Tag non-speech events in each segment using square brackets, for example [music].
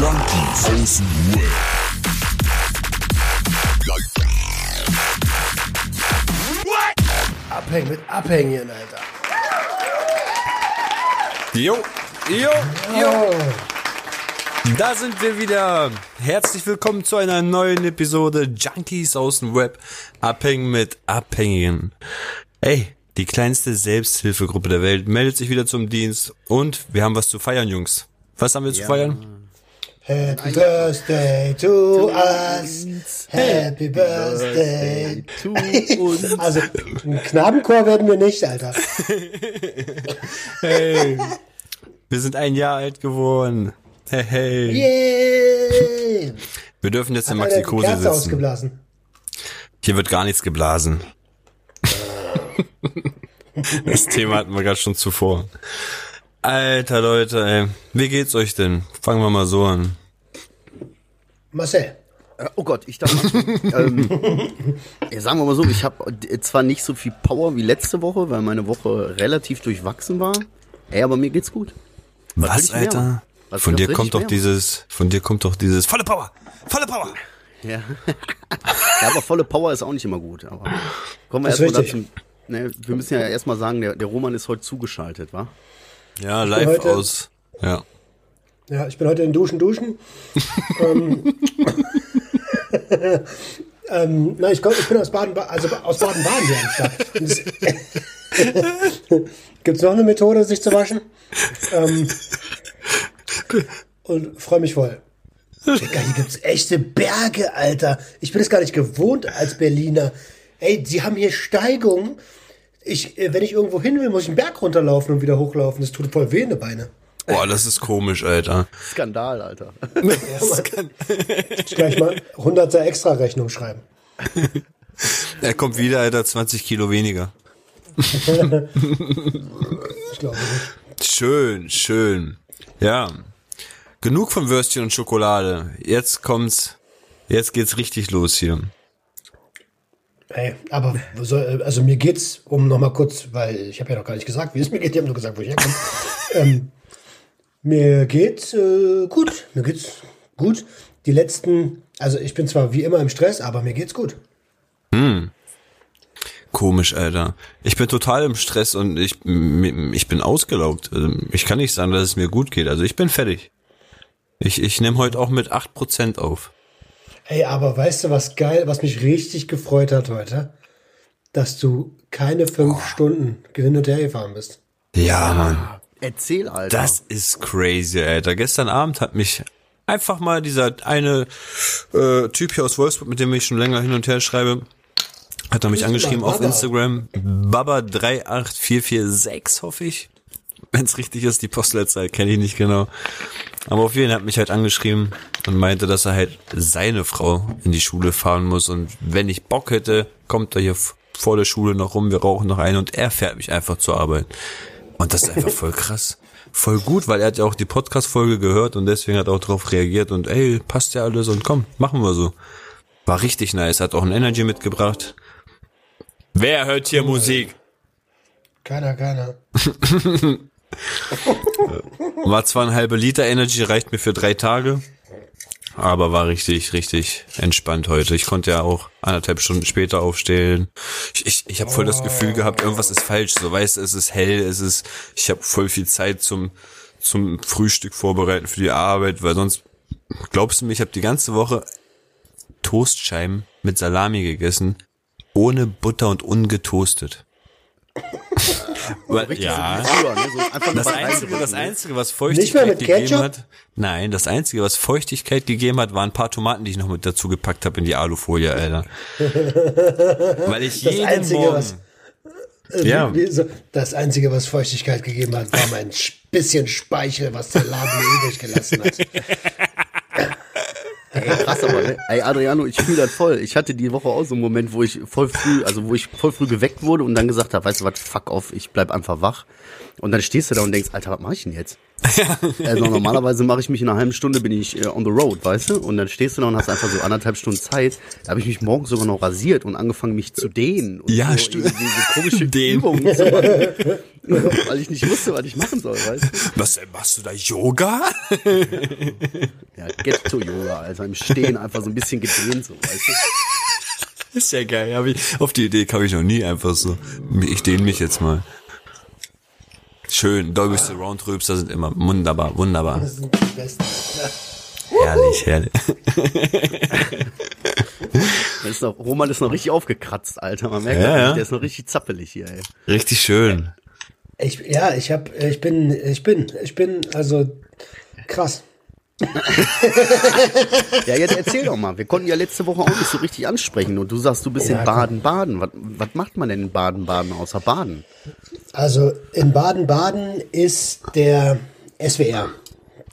Junkies aus dem Web. Abhängen mit Abhängen, Alter. Jo, jo, jo. Da sind wir wieder. Herzlich willkommen zu einer neuen Episode Junkies aus dem Web. Abhängen mit Abhängigen. Ey, die kleinste Selbsthilfegruppe der Welt meldet sich wieder zum Dienst und wir haben was zu feiern, Jungs. Was haben wir zu feiern? Happy Birthday to us. Happy Birthday. zu uns. Also, ein Knabenchor werden wir nicht, Alter. [laughs] Hey, wir sind ein Jahr alt geworden. Hey, hey. Yay! Wir dürfen jetzt in Hat einer Maxi Kerze sitzen. ausgeblasen. Hier wird gar nichts geblasen. [laughs] Das Thema hatten wir gerade schon zuvor. Alter Leute, ey. Wie geht's euch denn? Fangen wir mal so an. Marcel. Äh, Oh Gott, ich darf mal. [laughs] ähm, ja, sagen wir mal so, ich habe zwar nicht so viel Power wie letzte Woche, weil meine Woche relativ durchwachsen war. Ey, aber mir geht's gut. Was, mehr? Alter? Was Von dir kommt doch dieses, von dir kommt doch dieses volle Power, volle Power. Ja. [laughs] ja, aber volle Power ist auch nicht immer gut. Aber kommen wir erstmal dazu. Ne, wir müssen ja erstmal sagen, der, der Roman ist heute zugeschaltet, wa? Ja, live aus. Ja. Ja, ich bin heute in Duschen, Duschen. [laughs] ähm, [laughs] ähm, nein, ich, komm, ich bin aus Baden, also aus Baden-Baden hier am Start. [laughs] Gibt es noch eine Methode, sich zu waschen? Ähm, und freue mich voll. Digga, hier gibt's echte Berge, Alter. Ich bin es gar nicht gewohnt als Berliner. Ey, die haben hier Steigungen. Ich, äh, wenn ich irgendwo hin will, muss ich einen Berg runterlaufen und wieder hochlaufen. Das tut voll weh in die Beine. Boah, das ist komisch, Alter. Skandal, Alter. Ich gleich mal 100er extra Rechnung schreiben. Er kommt wieder, Alter, 20 Kilo weniger. Ich glaube nicht. Schön, schön. Ja. Genug von Würstchen und Schokolade. Jetzt kommt's, jetzt geht's richtig los hier. Hey, aber also mir geht's, um nochmal kurz, weil ich habe ja noch gar nicht gesagt, wie es mir geht, ich habe nur gesagt, wo ich herkomme. [laughs] ähm, mir geht's äh, gut, mir geht's gut. Die letzten, also ich bin zwar wie immer im Stress, aber mir geht's gut. Komisch, Alter. Ich bin total im Stress und ich, ich bin ausgelaugt. Also Ich kann nicht sagen, dass es mir gut geht. Also ich bin fertig. Ich, ich nehme heute auch mit 8% auf. Ey, aber weißt du, was geil, was mich richtig gefreut hat heute? Dass du keine fünf Stunden hin und her gefahren bist. Ja, Mann. Erzähl, Alter. Das ist crazy, Alter. Gestern Abend hat mich einfach mal dieser eine äh, Typ hier aus Wolfsburg, mit dem ich schon länger hin und her schreibe, hat er mich angeschrieben auf Baba. Instagram. Baba38446, hoffe ich. Wenn es richtig ist, die Postleitzahl kenne ich nicht genau. Aber auf jeden Fall hat mich halt angeschrieben und meinte, dass er halt seine Frau in die Schule fahren muss. Und wenn ich Bock hätte, kommt er hier vor der Schule noch rum, wir rauchen noch ein und er fährt mich einfach zur Arbeit. Und das ist einfach voll krass. Voll gut, weil er hat ja auch die Podcast-Folge gehört und deswegen hat er auch darauf reagiert und ey, passt ja alles und komm, machen wir so. War richtig nice, hat auch ein Energy mitgebracht. Wer hört hier Musik? Keiner, keiner. [laughs] War zwar ein halber Liter Energy, reicht mir für drei Tage, aber war richtig, richtig entspannt heute. Ich konnte ja auch anderthalb Stunden später aufstehen. Ich, ich, ich habe voll das Gefühl gehabt, irgendwas ist falsch. So weißt, es ist hell, es ist, ich habe voll viel Zeit zum zum Frühstück vorbereiten für die Arbeit, weil sonst glaubst du mir, ich habe die ganze Woche Toastscheiben mit Salami gegessen, ohne Butter und ungetoastet. Weil, Richtig ja. so ne? so Das einzige, das ne? einzige, was Feuchtigkeit gegeben hat, nein, das einzige, was Feuchtigkeit gegeben hat, waren ein paar Tomaten, die ich noch mit dazu gepackt habe in die Alufolie, Alter. [laughs] Weil ich Das jeden Einzige, Morgen, was- Äh, Ja. Das Einzige, was Feuchtigkeit gegeben hat, war mein sch- bisschen Speichel, was der Laden mir übrig gelassen hat. [laughs] Ey, krass aber, ne? Ey, Adriano, ich fühle das voll. Ich hatte die Woche auch so einen Moment, wo ich voll früh, also wo ich voll früh geweckt wurde und dann gesagt habe, weißt du was, fuck off, ich bleib einfach wach. Und dann stehst du da und denkst, Alter, was mach ich denn jetzt? [laughs] Also normalerweise mache ich mich in einer halben Stunde, bin ich äh, on the road, weißt du? Und dann stehst du da und hast einfach so anderthalb Stunden Zeit. Da habe ich mich morgens sogar noch rasiert und angefangen, mich zu dehnen. Und Ja, so stimmt. [laughs] So komische Dehnen. Übungen zu machen. Weil ich nicht wusste, was ich machen soll, weißt du? Was, machst du da Yoga? [laughs] Ja, Ghetto-Yoga, also im Stehen einfach so ein bisschen gedehnt, so, weißt du? Ist ja geil. Hab ich, auf die Idee kam ich noch nie einfach so. Ich dehne mich jetzt mal. Schön. Dolby Surround Rülpser sind immer wunderbar, wunderbar. Das sind die besten. [laughs] Herrlich, herrlich. [laughs] Das ist noch, Roman ist noch richtig aufgekratzt, Alter. Man merkt, Ja, ja, ja. der ist noch richtig zappelig hier, ey. Richtig schön. Ich, ja, ich hab, ich bin, ich bin, ich bin, also krass. [laughs] Ja, jetzt erzähl doch mal. Wir konnten ja letzte Woche auch nicht so richtig ansprechen und du sagst, du bist Ja, in Baden-Baden. Was, was macht man denn in Baden-Baden außer Baden? Also in Baden-Baden ist der SWR.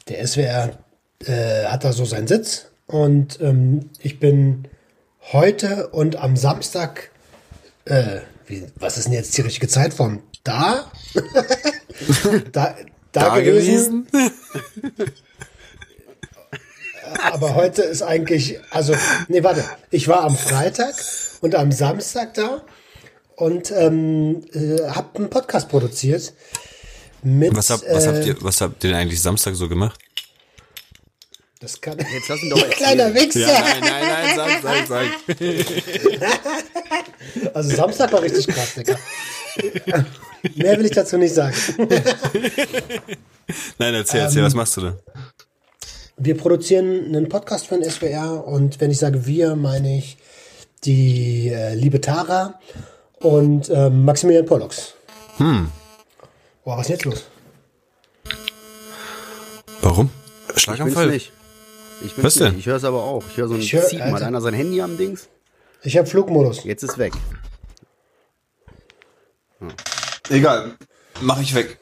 Der SWR äh, hat da so seinen Sitz und ähm, ich bin heute und am Samstag, äh, wie, was ist denn jetzt die richtige Zeitform? Da? [laughs] da, da, gewesen. [laughs] Aber heute ist eigentlich, also, nee, warte, ich war am Freitag und am Samstag da und ähm, äh, habe einen Podcast produziert mit. Was, hab, was, äh, habt ihr, was habt ihr denn eigentlich Samstag so gemacht? Das kann. Jetzt lass ihn doch kleiner Wichser. nein, nein, sag, sag, sag. [laughs] Also Samstag war richtig krass, Digga. Mehr will ich dazu nicht sagen. [laughs] Nein, erzähl, erzähl, was machst du da? Wir produzieren einen Podcast für den SWR und wenn ich sage wir, meine ich die äh, liebe Tara und ähm, Maximilian Pollux. Hm. Boah, was ist jetzt los? Warum? Ich bin's Schlaganfall? nicht. Ich bin's Was denn? Nicht. Ich höre es aber auch. Ich höre so ein Ich hör- Ziepen. Hat einer sein Handy am Dings? Ich habe Flugmodus. Jetzt ist weg. Egal, mach ich weg.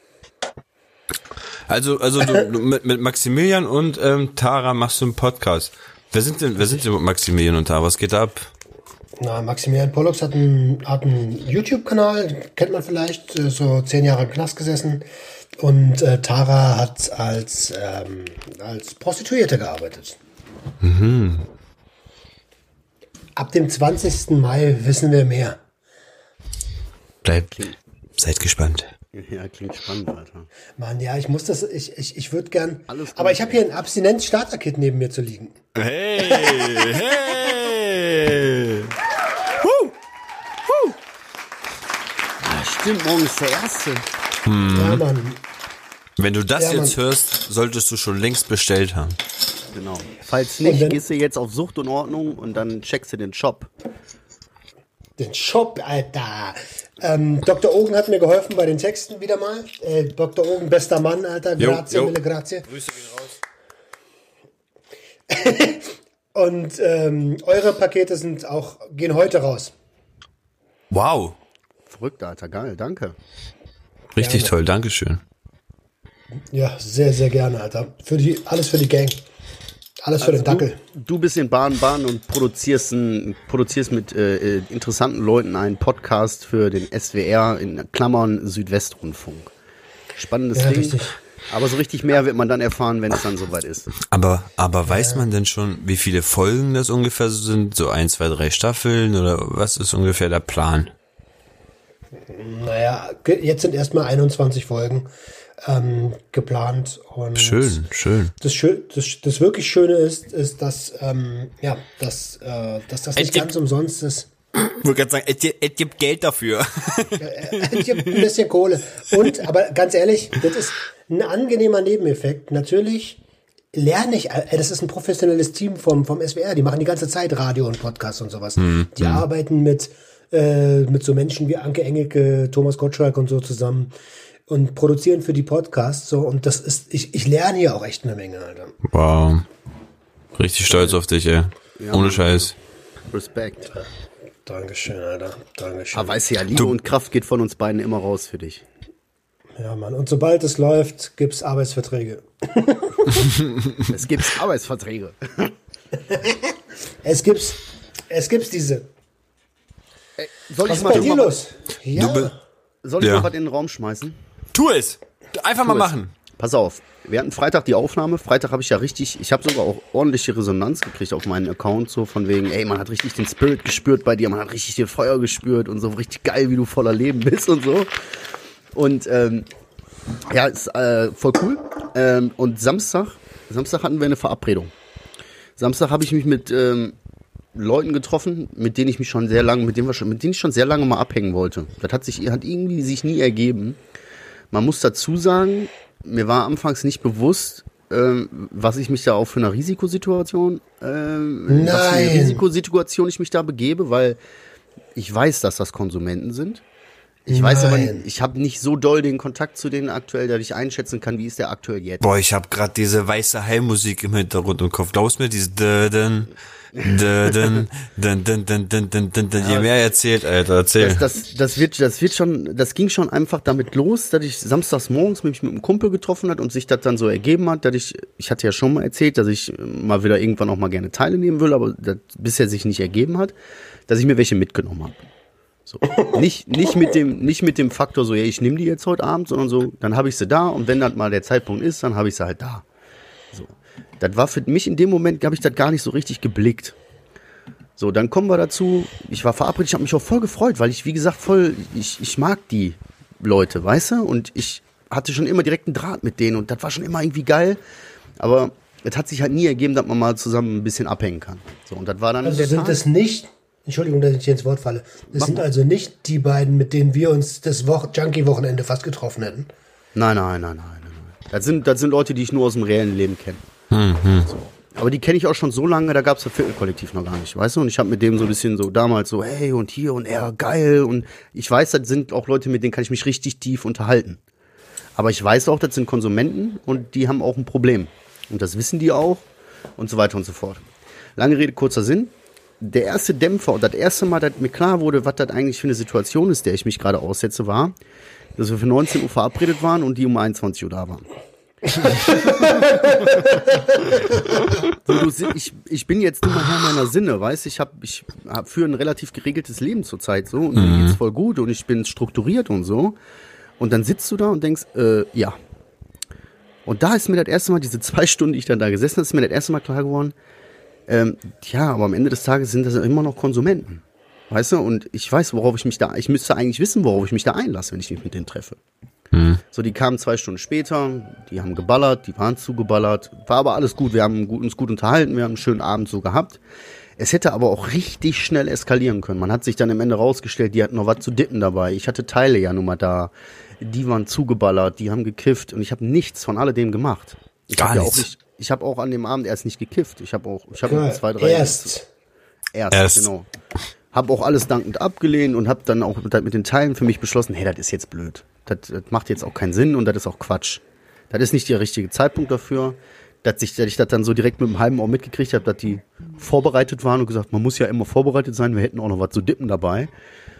Also, also du, du mit, mit Maximilian und ähm, Tara machst du einen Podcast. Wer sind denn, wer sind denn Maximilian und Tara? Was geht ab? Na, Maximilian Pollux hat einen, hat einen YouTube-Kanal, kennt man vielleicht, äh, so zehn Jahre im Knast gesessen. Und äh, Tara hat als, ähm, als Prostituierte gearbeitet. Ab dem 20. Mai wissen wir mehr. Bleibt, seid gespannt. Ja, klingt spannend, Alter. Mann, ja, ich muss das, ich, ich, ich würde gern. Alles gut. aber ich habe hier ein Abstinenz-Starter-Kit neben mir zu liegen. Hey, [laughs] hey! Ah, stimmt, morgen ist der erste. Ja, Mann. Wenn du das Ja, jetzt Mann. hörst, solltest du schon längst bestellt haben. Genau. Falls nicht, dann- gehst du jetzt auf Sucht und Ordnung und dann checkst du den Shop. Den Shop, Alter. Ähm, Dr. Ogen hat mir geholfen bei den Texten wieder mal. Äh, Dr. Ogen, bester Mann, Alter. Jo, Grazie, jo. mille grazie. Grüße gehen raus. [laughs] Und ähm, eure Pakete sind auch, gehen heute raus. Wow. Verrückt, Alter. Geil, danke. Richtig Gerne. toll, Dankeschön. Ja, sehr, sehr gerne, Alter. Für die, alles für die Gang. Alles für den Dackel. Du, du bist in Baden-Baden und produzierst, ein, produzierst mit äh, äh, interessanten Leuten einen Podcast für den SWR in Klammern Südwestrundfunk. Spannendes Ja, Ding. richtig. Aber so richtig mehr wird man dann erfahren, wenn es dann soweit ist. Aber, aber weiß man denn schon, wie viele Folgen das ungefähr so sind? So ein, zwei, drei Staffeln oder was ist ungefähr der Plan? Naja, jetzt sind erstmal 21 Folgen ähm, geplant. Und Schön, schön. Das, Schö das, das wirklich Schöne ist, ist, dass, ähm, ja, dass, äh, dass das nicht gibt- ganz umsonst ist. Ich wollte gerade sagen, es gibt, es gibt Geld dafür. Ich hab ein bisschen Kohle. Und, aber ganz ehrlich, das ist ein angenehmer Nebeneffekt. Natürlich lerne ich, äh, das ist ein professionelles Team vom, vom SWR, die machen die ganze Zeit Radio und Podcast und sowas. Die arbeiten mit, äh, mit so Menschen wie Anke Engelke, Thomas Gottschalk und so zusammen und produzieren für die Podcasts so und das ist, ich, ich lerne hier auch echt eine Menge, Alter. Wow. Richtig stolz auf dich, ey. Ohne Scheiß. Respekt. Dankeschön, Alter. Dankeschön. Aber weißt du ja, Liebe und Kraft geht von uns beiden immer raus für dich. ja, Mann. Und sobald es läuft, gibt's Arbeitsverträge. [laughs] Es gibt Arbeitsverträge. [laughs] Es gibt's, es gibt's diese. Soll Was ich ist mal, bei dir los? Ja. Du soll ich Ja. mal was in den Raum schmeißen? Tu es. Einfach mal es. machen. Pass auf, wir hatten Freitag die Aufnahme. Freitag habe ich ja richtig, ich habe sogar auch ordentliche Resonanz gekriegt auf meinen Account, so von wegen, ey, man hat richtig den Spirit gespürt bei dir, man hat richtig den Feuer gespürt und so richtig geil, wie du voller Leben bist und so. Und ähm, ja, ist äh, voll cool. Ähm, und Samstag, Samstag hatten wir eine Verabredung. Samstag habe ich mich mit ähm, Leuten getroffen, mit denen ich mich schon sehr lange, mit denen, wir schon, mit denen ich schon sehr lange mal abhängen wollte. Das hat sich, hat irgendwie sich nie ergeben. Man muss dazu sagen, mir war anfangs nicht bewusst, ähm, was ich mich da auch für eine Risikosituation, ähm, was für eine Nein. Risikosituation ich mich da begebe, weil ich weiß, dass das Konsumenten sind. Ich weiß aber, Nein. ich habe nicht so doll den Kontakt zu denen aktuell, dass ich einschätzen kann, wie ist der aktuell jetzt. Boah, ich hab grad diese weiße Heilmusik im Hintergrund im Kopf. Glaubst du mir, diese dün, dün, dün. Je mehr er erzählt, Alter, erzähl. Das, das, das wird, das wird schon, das ging schon einfach damit los, dass ich samstags morgens mich mit einem Kumpel getroffen hat und sich das dann so ergeben hat, dass ich, ich hatte ja schon mal erzählt, dass ich mal wieder irgendwann auch mal gerne teilnehmen will, aber das bisher sich nicht ergeben hat, dass ich mir welche mitgenommen habe. So. Nicht, nicht mit dem, nicht mit dem Faktor so, ja, ich nehme die jetzt heute Abend, sondern so, dann habe ich sie da und wenn dann mal der Zeitpunkt ist, dann habe ich sie halt da. So. Das war für mich in dem Moment, habe ich das gar nicht so richtig geblickt. So, dann kommen wir dazu. Ich war verabredet, ich habe mich auch voll gefreut, weil ich, wie gesagt, voll, ich, ich mag die Leute, weißt du? Und ich hatte schon immer direkten Draht mit denen und das war schon immer irgendwie geil. Aber es hat sich halt nie ergeben, dass man mal zusammen ein bisschen abhängen kann. So, und das war dann Also der sind das nicht, Entschuldigung, dass ich dir ins Wort falle. Das sind also nicht die beiden, mit denen wir uns das Woche Junkie-Wochenende fast getroffen hätten. Nein, nein, nein, nein, nein. nein. Das sind, das sind Leute, die ich nur aus dem reellen Leben kenne. So. Aber die kenne ich auch schon so lange, da gab es das Viertelkollektiv noch gar nicht, weißt du? Und ich habe mit dem so ein bisschen so damals so, hey und hier und er, geil. Und ich weiß, das sind auch Leute, mit denen kann ich mich richtig tief unterhalten. Aber ich weiß auch, das sind Konsumenten und die haben auch ein Problem. Und das wissen die auch und so weiter und so fort. Lange Rede, kurzer Sinn. Der erste Dämpfer und das erste Mal, dass mir klar wurde, was das eigentlich für eine Situation ist, der ich mich gerade aussetze, war, dass wir für 19 Uhr verabredet waren und die um 21 Uhr da waren. Du, ich, ich bin jetzt immer Herr meiner Sinne, weißt ich habe ich hab für ein relativ geregeltes Leben zurzeit so und mir geht's voll gut und ich bin strukturiert und so. Und dann sitzt du da und denkst, äh, ja. Und da ist mir das erste Mal, diese zwei Stunden, die ich dann da gesessen habe, ist mir das erste Mal klar geworden, ähm, ja, aber am Ende des Tages sind das immer noch Konsumenten. Weißt du? Und ich weiß, worauf ich mich da, ich müsste eigentlich wissen, worauf ich mich da einlasse, wenn ich mich mit denen treffe. So, die kamen zwei Stunden später, die haben geballert, die waren zugeballert, war aber alles gut, wir haben uns gut unterhalten, wir haben einen schönen Abend so gehabt. Es hätte aber auch richtig schnell eskalieren können. Man hat sich dann am Ende rausgestellt, die hatten noch was zu dippen dabei. Ich hatte Teile ja nun mal da. Die waren zugeballert, die haben gekifft und ich habe nichts von alledem gemacht. Ich Gar hab ja nichts. auch nicht, ich habe auch an dem Abend erst nicht gekifft. Ich habe auch, ich habe Ja, zwei, drei erst. Erst, Erst. genau. Hab auch alles dankend abgelehnt und hab dann auch mit, mit den Teilen für mich beschlossen, hey, das ist jetzt blöd. Das, das macht jetzt auch keinen Sinn und das ist auch Quatsch. Das ist nicht der richtige Zeitpunkt dafür. Dass ich, dass ich das dann so direkt mit dem halben Ohr mitgekriegt habe, dass die vorbereitet waren und gesagt, man muss ja immer vorbereitet sein, wir hätten auch noch was zu dippen dabei.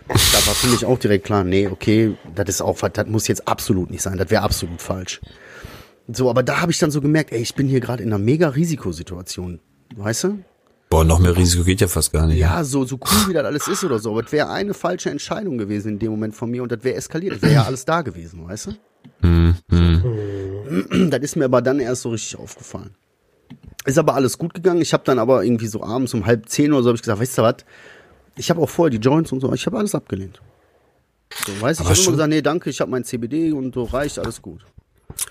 Da war für mich auch direkt klar, nee, okay, das ist auch, das muss jetzt absolut nicht sein, das wäre absolut falsch. So, aber da habe ich dann so gemerkt, ey, ich bin hier gerade in einer mega Risikosituation. Weißt du? Boah, noch mehr Risiko geht ja fast gar nicht. Ja, so, so cool wie das alles ist oder so. Aber das wäre eine falsche Entscheidung gewesen in dem Moment von mir und das wäre eskaliert. Das wäre ja alles da gewesen, weißt du? Das ist mir aber dann erst so richtig aufgefallen. Ist aber alles gut gegangen. Ich habe dann aber irgendwie so abends um halb zehn oder so habe ich gesagt, weißt du was? Ich habe auch vorher die Joints und so, ich habe alles abgelehnt. So, weißt du, ich habe immer gesagt, nee, danke, ich habe mein CBD und so reicht, alles gut.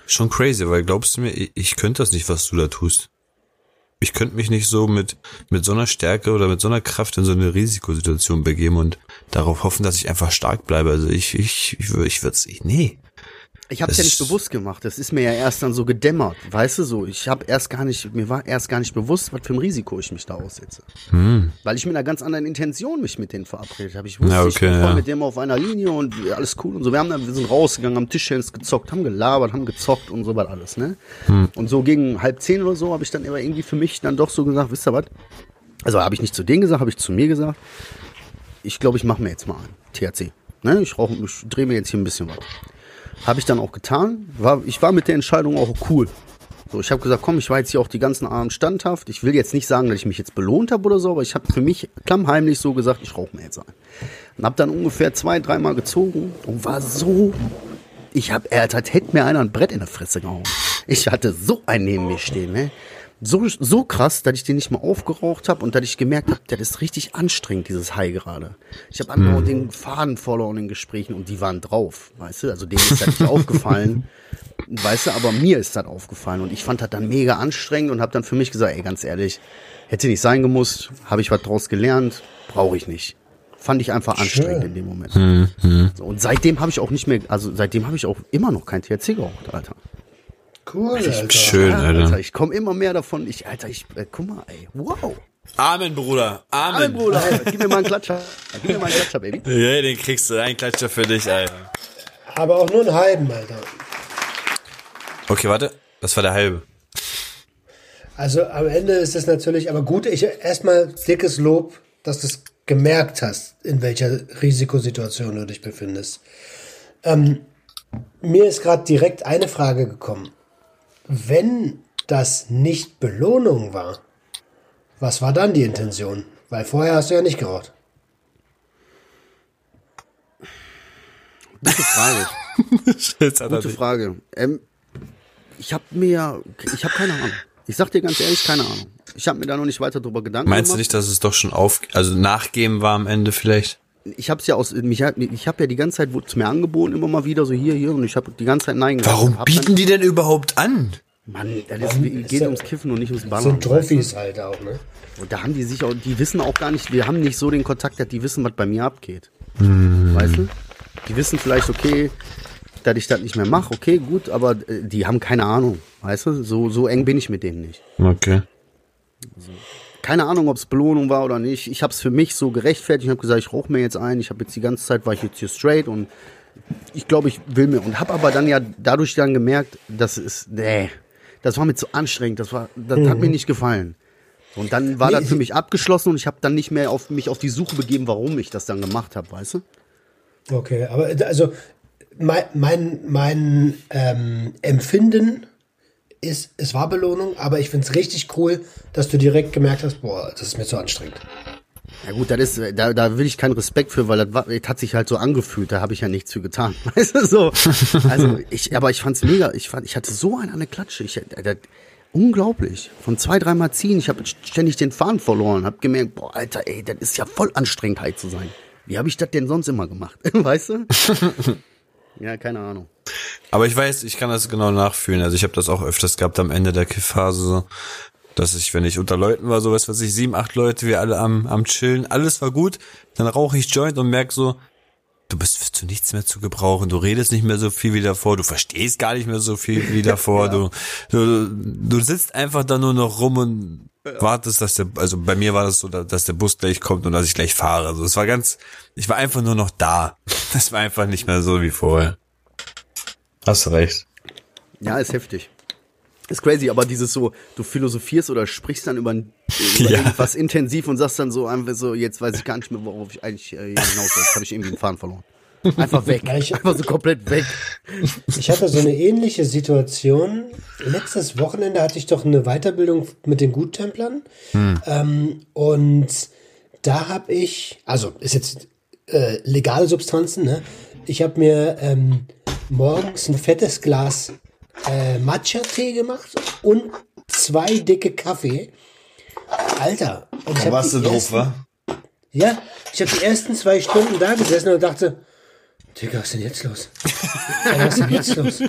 Schon crazy, weil glaubst du mir, ich könnte das nicht, was du da tust. Ich könnte mich nicht so mit, mit so einer Stärke oder mit so einer Kraft in so eine Risikosituation begeben und darauf hoffen, dass ich einfach stark bleibe. Also ich, ich, ich, ich würde es, nee. Ich habe es ja nicht bewusst gemacht. Das ist mir ja erst dann so gedämmert, weißt du so. Ich habe erst gar nicht, mir war erst gar nicht bewusst, was für ein Risiko ich mich da aussetze, weil ich mit einer ganz anderen Intention mich mit denen verabredet habe. Ich wusste, Ja, ich okay, bin voll ja. mit dem auf einer Linie und alles cool und so. Wir haben dann, wir sind rausgegangen, haben Tischtennis gezockt, haben gelabert, haben gezockt und so was alles, ne? Und so gegen halb zehn oder so habe ich dann aber irgendwie für mich dann doch so gesagt, wisst ihr was? Also habe ich nicht zu denen gesagt, habe ich zu mir gesagt. Ich glaube, ich mache mir jetzt mal ein THC. Ne? Ich rauche, ich drehe mir jetzt hier ein bisschen was. Habe ich dann auch getan. War, ich war mit der Entscheidung auch cool. So, ich habe gesagt, komm, ich war jetzt hier auch die ganzen Abend standhaft. Ich will jetzt nicht sagen, dass ich mich jetzt belohnt habe oder so, aber ich habe für mich klammheimlich so gesagt, ich rauche mir jetzt ein. Und habe dann ungefähr zwei, dreimal gezogen und war so ich hab, er hat, hätte mir einer ein Brett in der Fresse gehauen. Ich hatte so einen neben mir stehen, ne? So, so krass, dass ich den nicht mal aufgeraucht habe und dass ich gemerkt habe, das ist richtig anstrengend, dieses High gerade. Ich habe andauernd den Faden verloren in Gesprächen und die waren drauf, weißt du? Also denen ist das nicht [laughs] aufgefallen, weißt du, aber mir ist das aufgefallen und ich fand das dann mega anstrengend und habe dann für mich gesagt, ey, ganz ehrlich, hätte nicht sein gemusst, habe ich was draus gelernt, brauche ich nicht. Fand ich einfach anstrengend in dem Moment. So, und seitdem habe ich auch nicht mehr, also seitdem habe ich auch immer noch kein THC geraucht, Alter. Cool, Alter. Schön, Ja, Alter. Alter, ich komme immer mehr davon. Ich, Alter, ich, äh, guck mal, ey, wow. Amen, Bruder. Amen, Amen. Bruder, gib mir mal einen Klatscher. Gib mir mal einen Klatscher, Baby. [laughs] Ja, den kriegst du. Ein Klatscher für dich, Alter. Aber auch nur einen halben, Alter. Okay, warte. Das war der halbe. Also am Ende ist es natürlich, aber gut, ich erstmal dickes Lob, dass du es gemerkt hast, in welcher Risikosituation du dich befindest. Ähm, mir ist gerade direkt eine Frage gekommen. Wenn das nicht Belohnung war, was war dann die Intention? Weil vorher hast du ja nicht geraucht. Gute Frage. [laughs] Gute Frage. Ähm, ich habe mir, ich habe keine Ahnung. Ich sag dir ganz ehrlich, keine Ahnung. Ich habe mir da noch nicht weiter drüber Gedanken Meinst du gemacht. nicht, dass es doch schon auf, also nachgeben war am Ende vielleicht? Ich habe es ja aus, mich, ich habe ja die ganze Zeit wurde es mir angeboten immer mal wieder so hier hier und ich habe die ganze Zeit nein gesagt. Warum bieten die denn überhaupt an? Mann, das ist, geht ja- ums Kiffen und nicht ums Ballern. sind Trophys halt auch, ne? Und da haben die sich auch, die wissen auch gar nicht, wir haben nicht so den Kontakt, dass die wissen, was bei mir abgeht. Weißt du? Die wissen vielleicht, okay, dass ich das nicht mehr mache, okay, gut, aber äh, die haben keine Ahnung, weißt du? So, so eng bin ich mit denen nicht. Okay. Keine Ahnung, ob es Belohnung war oder nicht. Ich habe es für mich so gerechtfertigt. Ich habe gesagt, ich rauche mir jetzt ein. Ich habe jetzt die ganze Zeit war ich jetzt hier straight und ich glaube, ich will mir und habe aber dann ja dadurch dann gemerkt, das ist nee, das war mir zu anstrengend. Das war, das hat mir nicht gefallen. Und dann war Nee, das für mich abgeschlossen und ich habe dann nicht mehr auf mich auf die Suche begeben, warum ich das dann gemacht habe, weißt du? Okay, aber also mein, mein, mein ähm, Empfinden ist, es war Belohnung, aber ich finde es richtig cool, dass du direkt gemerkt hast, boah, das ist mir zu anstrengend. Ja gut, das ist, da, da will ich keinen Respekt für, weil das, war, das hat sich halt so angefühlt, da habe ich ja nichts für getan. [laughs] Weißt du, so. Also ich, aber ich fand's mega, ich fand, ich hatte so eine, eine Klatsche. Ich, äh, das, unglaublich. Von zwei, dreimal ziehen, ich habe ständig den Faden verloren, habe gemerkt, boah, Alter, ey, das ist ja voll anstrengend, zu sein. Wie habe ich das denn sonst immer gemacht? [laughs] weißt du? Ja, keine Ahnung. Aber ich weiß, ich kann das genau nachfühlen. Also ich habe das auch öfters gehabt am Ende der Kiffphase, so, dass ich, wenn ich unter Leuten war, so was weiß ich, sieben, acht Leute, wir alle am, am Chillen, alles war gut, dann rauche ich Joint und merk so, du bist zu nichts mehr zu gebrauchen, du redest nicht mehr so viel wie davor, du verstehst gar nicht mehr so viel wie davor, [laughs] du, du, du sitzt einfach da nur noch rum und wartest, dass der, also bei mir war das so, dass der Bus gleich kommt und dass ich gleich fahre. Also es war ganz, ich war einfach nur noch da. [laughs] Das war einfach nicht mehr so wie vorher. Hast recht. Ja, ist heftig. Ist crazy, aber dieses so, du philosophierst oder sprichst dann über, über [laughs] Ja. irgendwas intensiv und sagst dann so einfach so, jetzt weiß ich gar nicht mehr, worauf ich eigentlich äh, hinaus will. Jetzt habe ich irgendwie den Faden verloren. Einfach [laughs] weg. Ich- Einfach so komplett weg. Ich hatte so eine ähnliche Situation. Letztes Wochenende hatte ich doch eine Weiterbildung mit den Guttemplern. Ähm, und da habe ich, also ist jetzt äh, legale Substanzen, ne? Ich habe mir ähm, morgens ein fettes Glas äh, Matcha-Tee gemacht und zwei dicke Kaffee. Alter. Und ich hab die ersten- wa? Ja, ich habe die ersten zwei Stunden da gesessen und dachte, Digga, was ist denn jetzt los? Ey, was ist denn jetzt los?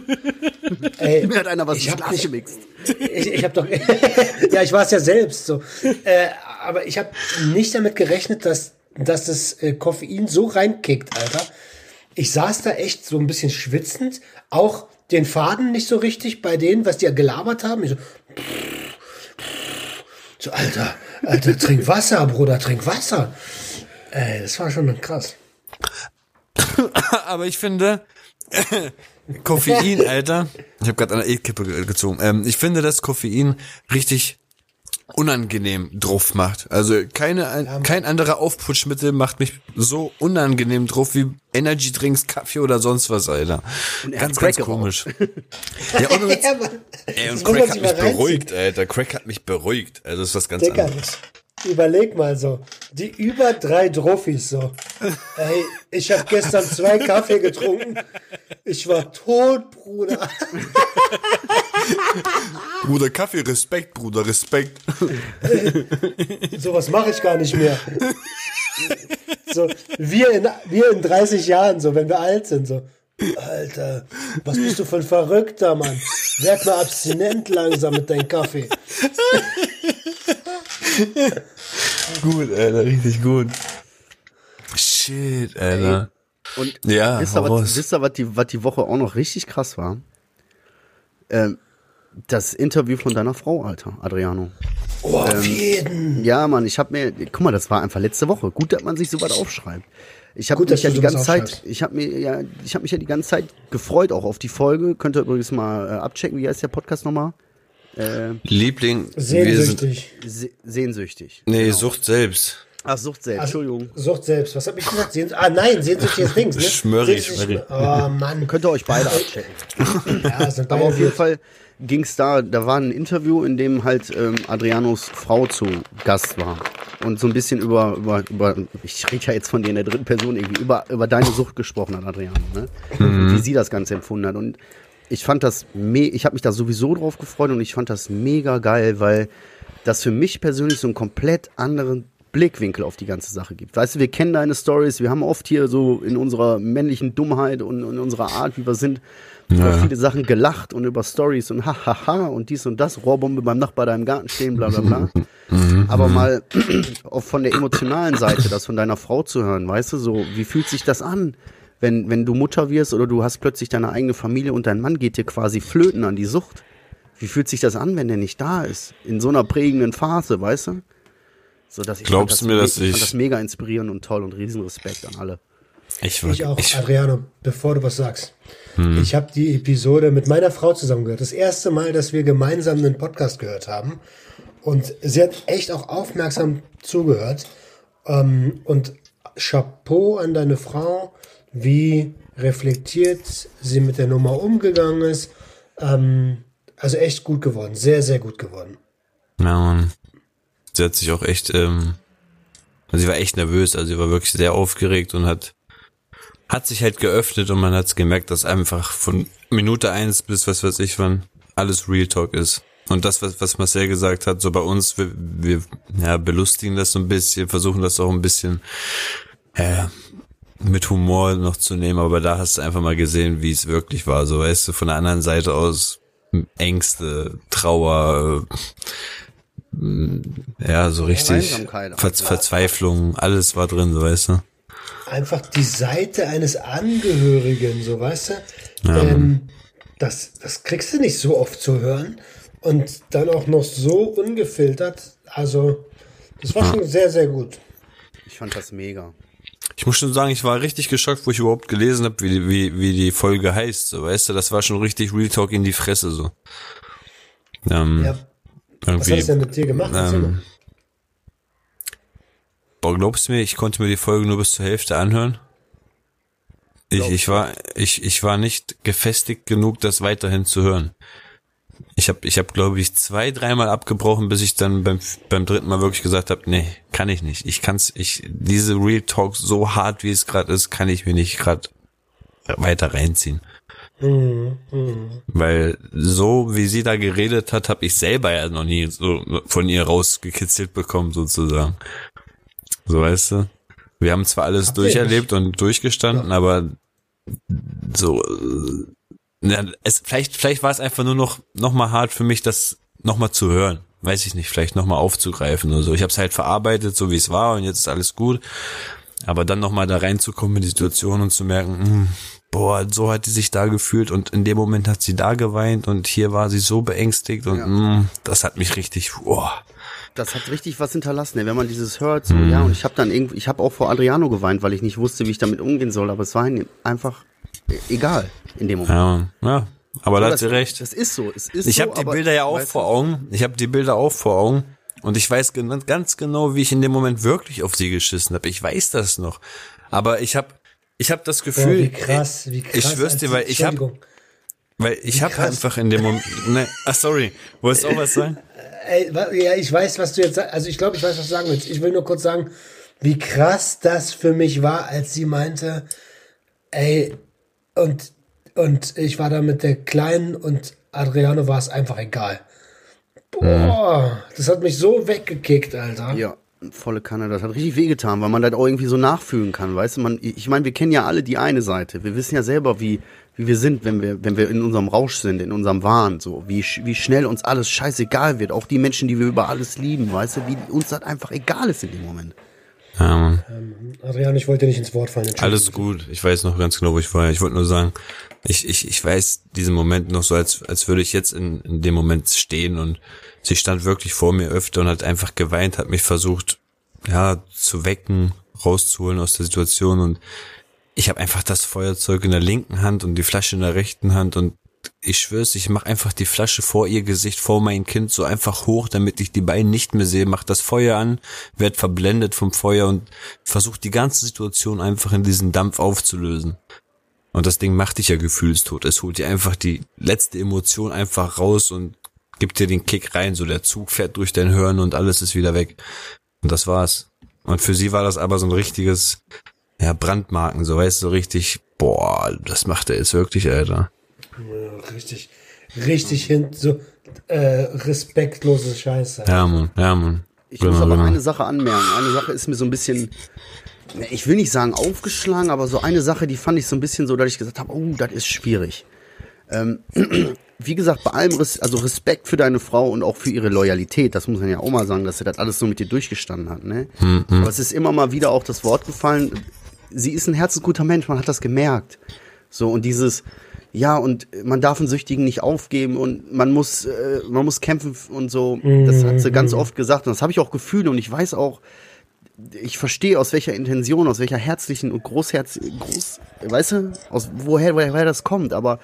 Ey, Mir hat einer was ich hab nicht- gemixt. ich, ich habe doch, [laughs] ja, ich war es ja selbst so. Äh, aber ich habe nicht damit gerechnet, dass, dass das äh, Koffein so reinkickt, Alter. Ich saß da echt so ein bisschen schwitzend, auch den Faden nicht so richtig bei denen, was die ja gelabert haben. Ich so, so Alter, Alter, trink Wasser, Bruder, trink Wasser. Ey, das war schon krass. [laughs] Aber ich finde, [laughs] Koffein, Alter. Ich habe gerade eine E-Kippe ge- gezogen. Ähm, ich finde, dass Koffein richtig unangenehm drauf macht. Also keine, ein, kein anderer Aufputschmittel macht mich so unangenehm drauf wie Energy Drinks, Kaffee oder sonst was, Alter. er Ganz, ganz komisch. [laughs] ja, Witz. Ja. Ey, und Crack hat mich beruhigt, Alter. Crack hat mich beruhigt. Also ist was ganz Digga, anderes. Überleg mal so. Die über drei Trophys so. Ey, ich habe gestern zwei Kaffee getrunken. Ich war tot, Bruder. Bruder, Kaffee, Respekt, Bruder, Respekt. Sowas mache ich gar nicht mehr. So, wir in, wir in 30 Jahren, so, wenn wir alt sind, so. Alter, was bist du für ein Verrückter, Mann? Werd mal abstinent langsam mit deinem Kaffee. [laughs] Gut, Alter, richtig gut. Shit, Alter. Und Ja, wisst ihr, was, wisst ihr, was die, was die Woche auch noch richtig krass war? Ähm, das Interview von deiner Frau, Alter, Adriano. Oh, auf jeden. Ja, Mann, ich habe mir, guck mal, das war einfach letzte Woche. Gut, dass man sich sowas aufschreibt. Ich habe mich ja die ganze Zeit, ich habe mir ja, ich habe mich ja die ganze Zeit gefreut auch auf die Folge. Könnt ihr übrigens mal äh, abchecken, wie heißt der Podcast nochmal? Äh, Liebling, Sehnsüchtig. se sehnsüchtig. nee, Sucht selbst. Ach, Sucht selbst, Entschuldigung. Sucht selbst. Was hab ich gesagt? Sehns ah, nein, Sehnsüchtig ist links, ne? Schmörri, Sehnsüchtig- Schmörri. Oh, Mann. Könnt ihr euch beide abchecken. Ja, sind [laughs] Aber auf jeden. Fall ging's da, da war ein Interview, in dem halt ähm, Adrianos Frau zu Gast war. Und so ein bisschen über, über, über ich rede ja jetzt von dir in der dritten Person irgendwie, über, über deine Sucht gesprochen hat, Adriano, ne? Und wie sie das Ganze empfunden hat. Und ich fand das, me ich habe mich da sowieso drauf gefreut und ich fand das mega geil, weil das für mich persönlich so einen komplett anderen Blickwinkel auf die ganze Sache gibt. Weißt du, wir kennen deine Stories, wir haben oft hier so in unserer männlichen Dummheit und in unserer Art, wie wir sind, über viele Sachen gelacht und über Stories und hahaha und dies und das, Rohrbombe beim Nachbar da im Garten stehen, bla bla bla. Aber mal [clears throat] auch von der emotionalen Seite, das von deiner Frau zu hören, weißt du, so, wie fühlt sich das an? Wenn, wenn du Mutter wirst oder du hast plötzlich deine eigene Familie und dein Mann geht dir quasi flöten an die Sucht. Wie fühlt sich das an, wenn der nicht da ist? In so einer prägenden Phase, weißt du? So, dass ich Glaubst fand du mir, dass fand ich- das mega inspirierend und toll und Riesenrespekt an alle. Ich, Ich auch, ich, Adriano, bevor du was sagst. Hm. Ich habe die Episode mit meiner Frau zusammen gehört. Das erste Mal, dass wir gemeinsam einen Podcast gehört haben. Und sie hat echt auch aufmerksam zugehört. Ähm, und Chapeau an deine Frau, wie reflektiert sie mit der Nummer umgegangen ist. Ähm, also echt gut geworden. Sehr, sehr gut geworden. ja, Mann. Sie hat sich auch echt, ähm, also sie war echt nervös, also sie war wirklich sehr aufgeregt und hat, hat sich halt geöffnet und man hat's gemerkt, dass einfach von Minute eins bis was weiß ich wann alles Real Talk ist. Und das, was, was Marcel gesagt hat, so bei uns, wir, wir ja, belustigen das so ein bisschen, versuchen das auch ein bisschen ja, mit Humor noch zu nehmen, aber da hast du einfach mal gesehen, wie es wirklich war. So weißt du, von der anderen Seite aus Ängste, Trauer, äh, ja, so richtig. Ver Verzweiflung, alles war drin, so weißt du. einfach die Seite eines Angehörigen, so weißt du. Ähm, das, das kriegst du nicht so oft zu hören. Und dann auch noch so ungefiltert. Also, das war schon sehr, sehr gut. Ich fand das mega. Ich muss schon sagen, ich war richtig geschockt, wo ich überhaupt gelesen habe, wie, die- wie, wie die Folge heißt. So, weißt du, das war schon richtig Real Talk in die Fresse so. Ähm, Ja. Was hat es denn mit dir gemacht? Ähm, boah, glaubst du mir, ich konnte mir die Folge nur bis zur Hälfte anhören? Ich, ich war, ich, ich war nicht gefestigt genug, das weiterhin zu hören. Ich habe, ich hab, glaube ich, zwei, dreimal abgebrochen, bis ich dann beim, beim dritten Mal wirklich gesagt habe, nee, kann ich nicht. Ich kann's, ich, diese Real Talk so hart, wie es gerade ist, kann ich mir nicht gerade weiter reinziehen. Weil so wie sie da geredet hat, habe ich selber ja noch nie so von ihr rausgekitzelt bekommen, sozusagen. So weißt du? Wir haben zwar alles ihr durcherlebt und durchgestanden, aber so ja, es vielleicht vielleicht war es einfach nur noch noch mal hart für mich, das noch mal zu hören. Weiß ich nicht, vielleicht noch mal aufzugreifen oder so. Ich habe es halt verarbeitet, so wie es war und jetzt ist alles gut. Aber dann noch mal da reinzukommen in die Situation und zu merken, hm, boah, so hat die sich da gefühlt und in dem Moment hat sie da geweint und hier war sie so beängstigt und Ja. hm, das hat mich richtig, boah. Das hat richtig was hinterlassen, wenn man dieses hört. So, Mhm. Ja, und ich habe dann irgendwie, ich habe auch vor Adriano geweint, weil ich nicht wusste, wie ich damit umgehen soll. Aber es war einfach egal in dem Moment. Ja, ja. aber da hat das, sie recht. Das ist so. Es ist Ich so, habe die Bilder ja auch vor Augen. Ich habe die Bilder auch vor Augen. Und ich weiß ganz genau, wie ich in dem Moment wirklich auf sie geschissen habe. Ich weiß das noch. Aber ich habe ich hab das Gefühl, wie krass, wie krass. ich schwör's dir, weil ich hab- Entschuldigung. weil ich habe einfach in dem Moment, ne, ach sorry, wolltest du auch was sagen? [laughs] Ja, ich weiß, was du jetzt sagst. Also ich glaube, ich weiß, was du sagen willst. Ich will nur kurz sagen, wie krass das für mich war, als sie meinte, ey, und Und ich war da mit der Kleinen und Adriano war es einfach egal. Boah, das hat mich so weggekickt, Alter. Ja, volle Kanne, das hat richtig wehgetan, weil man das auch irgendwie so nachfühlen kann, weißt du? Man, ich meine, wir kennen ja alle die eine Seite. Wir wissen ja selber, wie, wie wir sind, wenn wir, wenn wir in unserem Rausch sind, in unserem Wahn, so. Wie, wie schnell uns alles scheißegal wird. Auch die Menschen, die wir über alles lieben, weißt du? Wie uns das einfach egal ist in dem Moment. Ja, Mann. Adriano, ich wollte nicht ins Wort fallen. Alles gut. Ich weiß noch ganz genau, wo ich war. Ich wollte nur sagen, ich, ich, ich weiß diesen Moment noch so, als, als würde ich jetzt in, in dem Moment stehen und sie stand wirklich vor mir öfter und hat einfach geweint, hat mich versucht, ja, zu wecken, rauszuholen aus der Situation und ich habe einfach das Feuerzeug in der linken Hand und die Flasche in der rechten Hand und ich schwör's, ich mach einfach die Flasche vor ihr Gesicht, vor mein Kind so einfach hoch, damit ich die beiden nicht mehr sehe, mach das Feuer an, werd verblendet vom Feuer und versuch die ganze Situation einfach in diesen Dampf aufzulösen. Und das Ding macht dich ja gefühlstot. Es holt dir einfach die letzte Emotion einfach raus und gibt dir den Kick rein. So der Zug fährt durch dein Hirn und alles ist wieder weg. Und das war's. Und für sie war das aber so ein richtiges, ja, Brandmarken, so weißt du, so richtig, boah, das macht er jetzt wirklich, Alter. Ja, richtig, richtig hin, so äh, respektlose Scheiße. Ja, Mann, ja, Mann. Ich muss Genau, aber genau. eine Sache anmerken. Eine Sache ist mir so ein bisschen, ich will nicht sagen aufgeschlagen, aber so eine Sache, die fand ich so ein bisschen so, dass ich gesagt habe, oh, das ist schwierig. Ähm, [clears throat] wie gesagt, bei allem Res also Respekt für deine Frau und auch für ihre Loyalität, das muss man ja auch mal sagen, dass sie das alles so mit dir durchgestanden hat. Ne? Aber es ist immer mal wieder auch das Wort gefallen, sie ist ein herzensguter Mensch, man hat das gemerkt. So, und dieses, ja, und man darf einen Süchtigen nicht aufgeben und man muss, äh, man muss kämpfen und so. Das hat sie ganz oft gesagt und das habe ich auch gefühlt und ich weiß auch, ich verstehe aus welcher Intention, aus welcher herzlichen und großherz, groß, weißt du, aus woher, woher, woher das kommt. Aber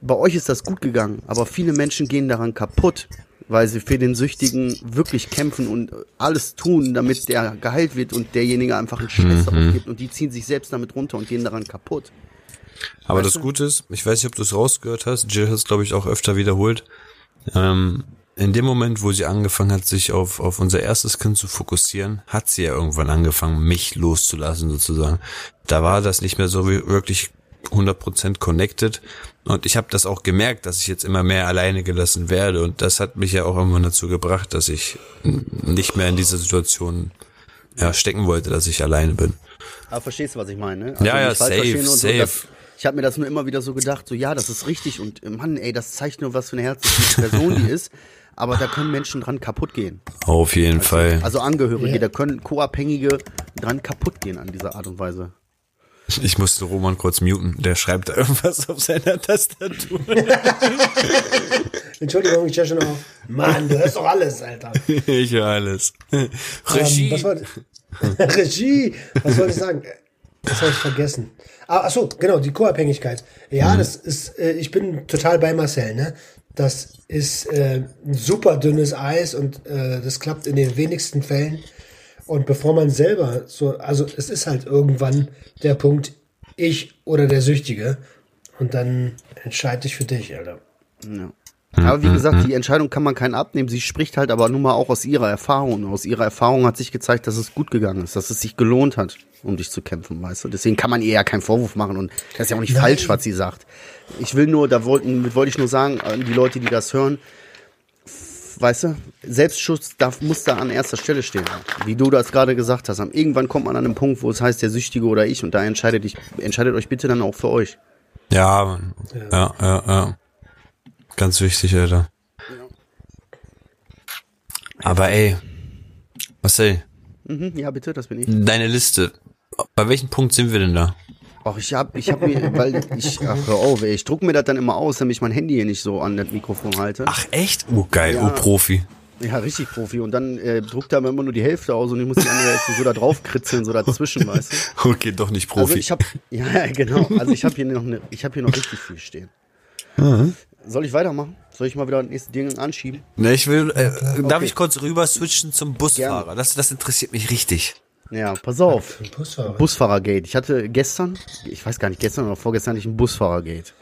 bei euch ist das gut gegangen. Aber viele Menschen gehen daran kaputt, weil sie für den Süchtigen wirklich kämpfen und alles tun, damit der geheilt wird und derjenige einfach einen Scheiß darauf gibt und die ziehen sich selbst damit runter und gehen daran kaputt. Aber Weißt das du? Gute ist, ich weiß nicht, ob du es rausgehört hast, Jill hat es, glaube ich, auch öfter wiederholt. Ähm, in dem Moment, wo sie angefangen hat, sich auf, auf unser erstes Kind zu fokussieren, hat sie ja irgendwann angefangen, mich loszulassen sozusagen. Da war das nicht mehr so wie- wirklich 100% connected. Und ich habe das auch gemerkt, dass ich jetzt immer mehr alleine gelassen werde. Und das hat mich ja auch irgendwann dazu gebracht, dass ich nicht mehr in dieser Situation ja, stecken wollte, dass ich alleine bin. Aber verstehst du, was ich meine? Ne? Also Ja, ja, safe, so, safe. Ich habe mir das nur immer wieder so gedacht, so ja, das ist richtig und äh, Mann, ey, das zeigt nur, was für eine herzliche Person die ist. Aber da können Menschen dran kaputt gehen. Auf jeden Fall. Also Angehörige, Ja. da können Co-Abhängige dran kaputt gehen an dieser Art und Weise. Ich musste Roman kurz muten. Der schreibt da irgendwas auf seiner Tastatur. [laughs] Entschuldigung, ich höre schon auf. Mann, du hörst doch alles, Alter. ich höre alles. Ähm, Regie. was wollte [laughs] Regie, was wollte ich sagen? Das habe ich vergessen. Ah, ach so, genau, die Co-Abhängigkeit. Ja, das ist, äh, ich bin total bei Marcel, ne? Das ist äh, ein super dünnes Eis und äh, das klappt in den wenigsten Fällen. Und bevor man selber so, also es ist halt irgendwann der Punkt, ich oder der Süchtige. Und dann entscheide ich für dich, Alter. Ja. Aber wie gesagt, die Entscheidung kann man keinen abnehmen. Sie spricht halt aber nun mal auch aus ihrer Erfahrung. Und aus ihrer Erfahrung hat sich gezeigt, dass es gut gegangen ist, dass es sich gelohnt hat, um dich zu kämpfen, weißt du. Deswegen kann man ihr ja keinen Vorwurf machen und das ist ja auch nicht Nein. falsch, was sie sagt. Ich will nur, da wollten, wollte ich nur sagen, an die Leute, die das hören, weißt du, Selbstschutz darf, muss da an erster Stelle stehen. Wie du das gerade gesagt hast. Irgendwann kommt man an einen Punkt, wo es heißt, der Süchtige oder ich, und da entscheidet, ich, entscheidet euch bitte dann auch für euch. Ja, ja, ja, ja. Ganz wichtig, Alter. Aber ey, Marcel, Mhm, ja, bitte, das bin ich. deine Liste. Bei welchem Punkt sind wir denn da? Ach, ich hab, ich hab mir, weil ich, ach, hör auf, ey, ich druck mir das dann immer aus, damit ich mein Handy hier nicht so an das Mikrofon halte. Ach echt? Oh geil, Ja. oh Profi. Ja, richtig Profi. Und dann äh, druckt er mir immer nur die Hälfte aus und ich muss die andere Hälfte so da drauf kritzeln, so dazwischen, weißt du? [laughs] Okay, doch nicht Also Profi. ich hab, ja, genau. Also ich habe hier noch ne, ich habe hier noch richtig viel stehen. Soll ich weitermachen? Soll ich mal wieder das nächste Ding anschieben? ne, ich will, äh, darf Okay. ich kurz rüber switchen zum Busfahrer? Das, das interessiert mich richtig. Ja, pass auf. Busfahrer. Busfahrergate. Ich hatte gestern, ich weiß gar nicht, gestern oder vorgestern hatte ich ein Busfahrergate.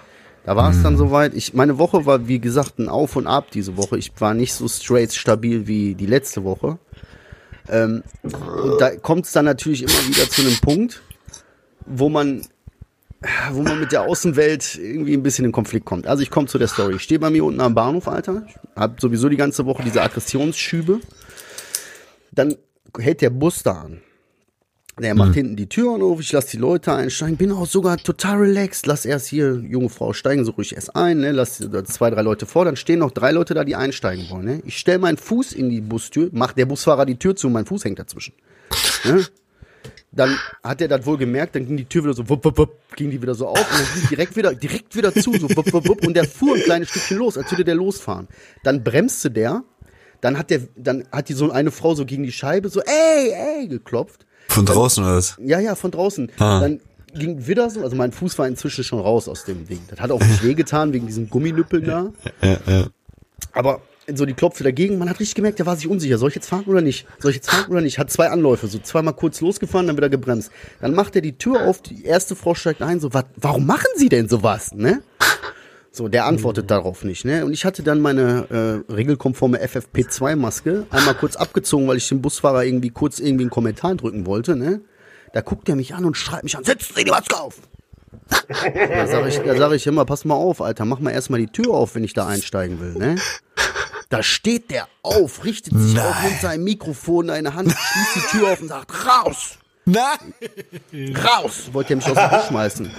Da war es dann soweit. Ich, meine Woche war, wie gesagt, ein Auf und Ab diese Woche. Ich war nicht so straight stabil wie die letzte Woche. Ähm, und da kommt es dann natürlich immer wieder zu einem Punkt, wo man wo man mit der Außenwelt irgendwie ein bisschen in Konflikt kommt. Also ich komme zu der Story. Ich stehe bei mir unten am Bahnhof, Alter. Ich hab sowieso die ganze Woche diese Aggressionsschübe. Dann hält der Bus da an. Der macht hinten die Türen auf, ich lasse die Leute einsteigen, bin auch sogar total relaxed. Lass erst hier, junge Frau, steigen so ruhig erst ein, ne? Lass zwei, drei Leute vor, dann stehen noch drei Leute da, die einsteigen wollen. Ne? Ich stelle meinen Fuß in die Bustür, macht der Busfahrer die Tür zu, mein Fuß hängt dazwischen. Ne? Dann hat er das wohl gemerkt, dann ging die Tür wieder so, wupp, wupp, wupp, ging die wieder so auf und dann ging direkt wieder, direkt wieder zu, so wupp, wupp, wupp, und der fuhr ein kleines Stückchen los, als würde der losfahren. Dann bremste der, dann hat der, dann hat die so eine Frau so gegen die Scheibe so, ey, ey, geklopft. Von draußen oder was? Ja, ja, von draußen. Ah. Dann ging wieder so, also mein Fuß war inzwischen schon raus aus dem Ding. Das hat auch nicht [laughs] wehgetan wegen diesen Gumminüppeln da. Aber so die klopfte dagegen, man hat richtig gemerkt, der war sich unsicher. Soll ich jetzt fahren oder nicht? Soll ich jetzt fahren oder nicht? Hat zwei Anläufe, so zweimal kurz losgefahren, dann wieder gebremst. Dann macht er die Tür auf, die erste Frau steigt ein, so, wat, warum machen Sie denn sowas, ne? So, der antwortet darauf nicht, ne? Und ich hatte dann meine äh, regelkonforme FFP2-Maske einmal kurz abgezogen, weil ich dem Busfahrer irgendwie kurz irgendwie einen Kommentar drücken wollte, ne? Da guckt er mich an und schreit mich an, setzen Sie die Maske auf! Da sage ich, da sag ich immer, pass mal auf, Alter, mach mal erstmal die Tür auf, wenn ich da einsteigen will, ne? Da steht der auf, richtet sich auf, nimmt sein Mikrofon in eine Hand, schließt die Tür auf und sagt, raus! Nein! Raus! Wollte er mich aus dem Bus schmeißen.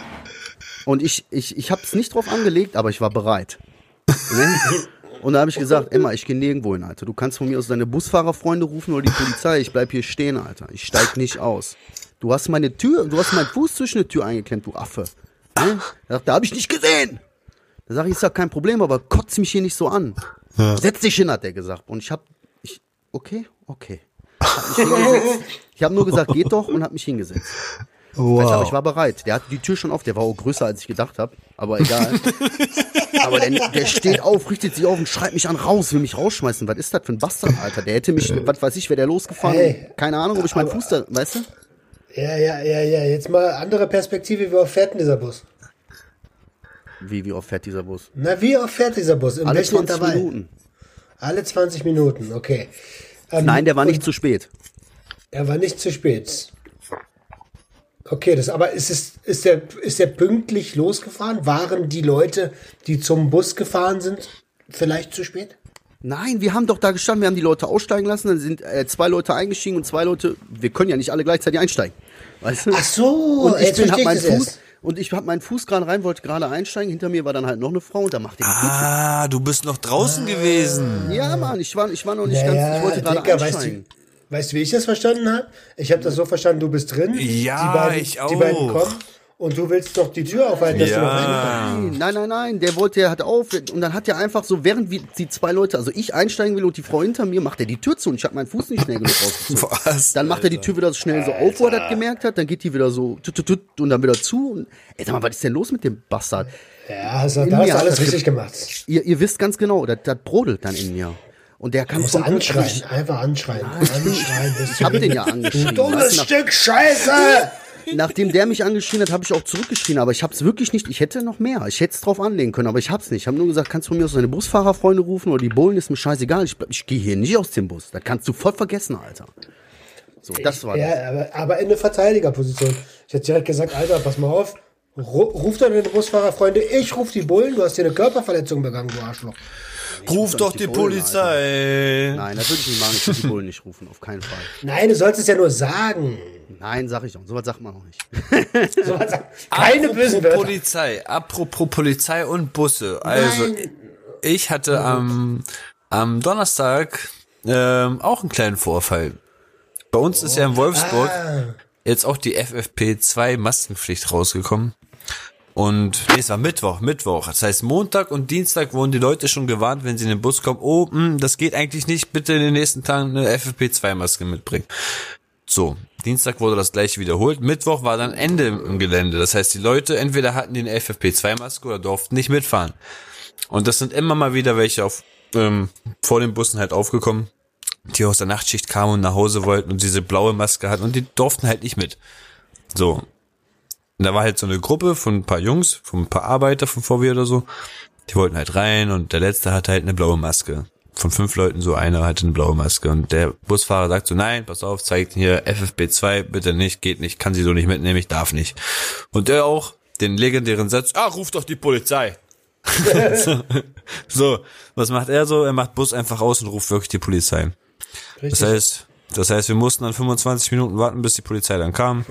Und ich, ich, ich hab's nicht drauf angelegt, aber ich war bereit. Ne? Und da habe ich gesagt, Emma, ich gehe nirgendwo hin, Alter. Du kannst von mir aus deine Busfahrerfreunde rufen oder die Polizei. Ich bleib hier stehen, Alter. Ich steig nicht aus. Du hast meine Tür, du hast meinen Fuß zwischen die Tür eingeklemmt, du Affe. Ne? Da, da habe ich nicht gesehen. Da sage ich, ist ja kein Problem, aber kotz mich hier nicht so an. Setz dich hin, hat er gesagt. Und ich hab, ich, okay, okay. Hab. [laughs] Ich habe nur gesagt, geht doch und hab mich hingesetzt. Alter, aber ich war bereit. Der hatte die Tür schon auf, der war auch größer, als ich gedacht habe. Aber egal. [laughs] aber der, der steht auf, richtet sich auf und schreit mich an raus, will mich rausschmeißen. Was ist das für ein Bastard, Alter? Der hätte mich, was weiß ich, wäre der losgefahren. Hey, Keine Ahnung, ob ich meinen Fuß da, weißt du? Ja, ja, ja, ja. Jetzt mal andere Perspektive, wie oft fährt denn dieser Bus? Wie, wie oft fährt dieser Bus? Na, wie oft fährt dieser Bus? In Alle welchem 20 Intervall? Minuten. Alle 20 Minuten, okay. Ähm, Nein, der war nicht zu spät. Er war nicht zu spät. Okay, das aber ist es ist der ist der pünktlich losgefahren? Waren die Leute, die zum Bus gefahren sind, vielleicht zu spät? Nein, wir haben doch da gestanden, wir haben die Leute aussteigen lassen, dann sind äh, zwei Leute eingestiegen und zwei Leute, wir können ja nicht alle gleichzeitig einsteigen. Weißt du? Ach so, und ich jetzt bin, hab meinen Fuß. Und ich hab meinen Fuß gerade rein, wollte gerade einsteigen, hinter mir war dann halt noch eine Frau und da machte die Ah, du bist noch draußen gewesen. Ja, Mann, ich war, ich war noch nicht ganz, ich wollte gerade Dicker, weißt einsteigen. du, weißt du, wie ich das verstanden habe? Ich habe das so verstanden, du bist drin. Ja, die beiden, ich Die beiden auch. kommen und du willst doch die Tür aufhalten, dass du noch Ja. Nein, nein, nein, nein, der wollte, der hat auf und dann hat er einfach so, während wir, die zwei Leute, also ich einsteigen will und die Frau hinter mir, macht er die Tür zu und ich habe meinen Fuß nicht schnell genug rausgezogen. [laughs] Was? Dann macht er die Tür wieder so schnell so auf, wo er das gemerkt hat, dann geht die wieder so tut, tut, tut, und dann wieder zu. Und, ey, sag mal, was ist denn los mit dem Bastard? Ja, also, da hast mir du hat alles richtig ge- gemacht. Ihr, ihr wisst ganz genau, das, das brodelt dann in mir. Und der kann Glück- anschreien, einfach anschreien. Anschreien. bis Ich du hab den ja angeschrien. Du dummes Stück Scheiße! Nachdem der mich angeschrien hat, habe ich auch zurückgeschrien, aber ich habe es wirklich nicht. Ich hätte noch mehr. Ich hätte es drauf anlegen können, aber ich hab's nicht. Ich habe nur gesagt, kannst du von mir aus deine Busfahrerfreunde rufen oder die Bullen, ist mir scheißegal. Ich, ich gehe hier nicht aus dem Bus. Das kannst du voll vergessen, Alter. So, das war das. Ja, aber, aber in der Verteidigerposition. Ich hätte direkt gesagt, Alter, pass mal auf. Ru ruf deine Busfahrerfreunde, ich ruf die Bullen, du hast hier eine Körperverletzung begangen, du Arschloch. Ruf doch die Bullen, Polizei. Nein, das würde ich nicht machen. Ich würde die Bullen nicht rufen, auf keinen Fall. Nein, du sollst es ja nur sagen. Nein, sag ich doch. Sowas sagt man auch nicht. [laughs] So. Keine Apropos bösen Wörter. Polizei, apropos Polizei und Busse. Also, Nein. ich hatte am, am Donnerstag ähm, auch einen kleinen Vorfall. Bei uns ist ja in Wolfsburg Ah, jetzt auch die FFP2 Maskenpflicht rausgekommen. Und nee, es war Mittwoch, Mittwoch. Das heißt, Montag und Dienstag wurden die Leute schon gewarnt, wenn sie in den Bus kommen, oh, mh, das geht eigentlich nicht, bitte in den nächsten Tagen eine FFP2-Maske mitbringen. So, Dienstag wurde das gleiche wiederholt. Mittwoch war dann Ende im Gelände. Das heißt, die Leute entweder hatten eine FFP2-Maske oder durften nicht mitfahren. Und das sind immer mal wieder welche auf, ähm, vor den Bussen halt aufgekommen, die aus der Nachtschicht kamen und nach Hause wollten und diese blaue Maske hatten und die durften halt nicht mit. So. Und da war halt so eine Gruppe von ein paar Jungs, von ein paar Arbeiter von VW oder so. Die wollten halt rein und der letzte hatte halt eine blaue Maske. Von fünf Leuten so einer hatte eine blaue Maske und der Busfahrer sagt so, nein, pass auf, zeigt hier FFP2, bitte nicht, geht nicht, kann sie so nicht mitnehmen, ich darf nicht. Und der auch, den legendären Satz, ah, ruf doch die Polizei. so, [laughs] so, was macht er so? Er macht Bus einfach aus und ruft wirklich die Polizei. Richtig. Das heißt, das heißt, wir mussten dann 25 Minuten warten, bis die Polizei dann kam.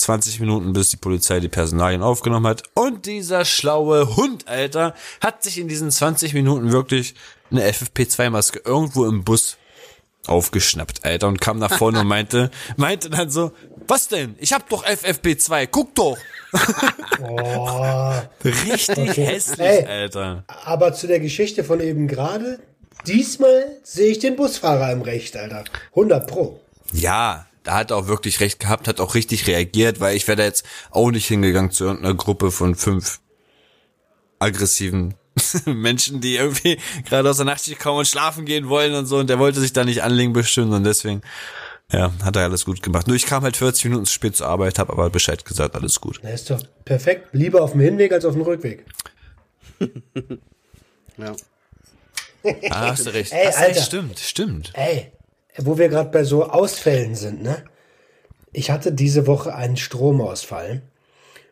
20 Minuten, bis die Polizei die Personalien aufgenommen hat. Und dieser schlaue Hund, Alter, hat sich in diesen 20 Minuten wirklich eine FFP2-Maske irgendwo im Bus aufgeschnappt, Alter, und kam nach vorne und meinte, [laughs] meinte dann so, was denn? Ich hab doch FFP2, guck doch. [laughs] Oh. Richtig hässlich, Ey. Alter. Aber zu der Geschichte von eben gerade, diesmal sehe ich den Busfahrer im Recht, Alter. 100 pro. Ja, da hat er auch wirklich recht gehabt, hat auch richtig reagiert, weil ich wäre da jetzt auch nicht hingegangen zu irgendeiner Gruppe von fünf aggressiven [laughs] Menschen, die irgendwie gerade aus der Nachtschicht kommen und schlafen gehen wollen und so und der wollte sich da nicht anlegen bestimmt und deswegen ja, hat er alles gut gemacht. Nur ich kam halt 40 Minuten zu spät zur Arbeit, habe aber Bescheid gesagt, alles gut. Na, ist doch perfekt. Lieber auf dem Hinweg als auf dem Rückweg. [laughs] Ja. Ah, hast du recht. Ey, Alter. recht, stimmt, stimmt. Ey, wo wir gerade bei so Ausfällen sind, ne? Ich hatte diese Woche einen Stromausfall.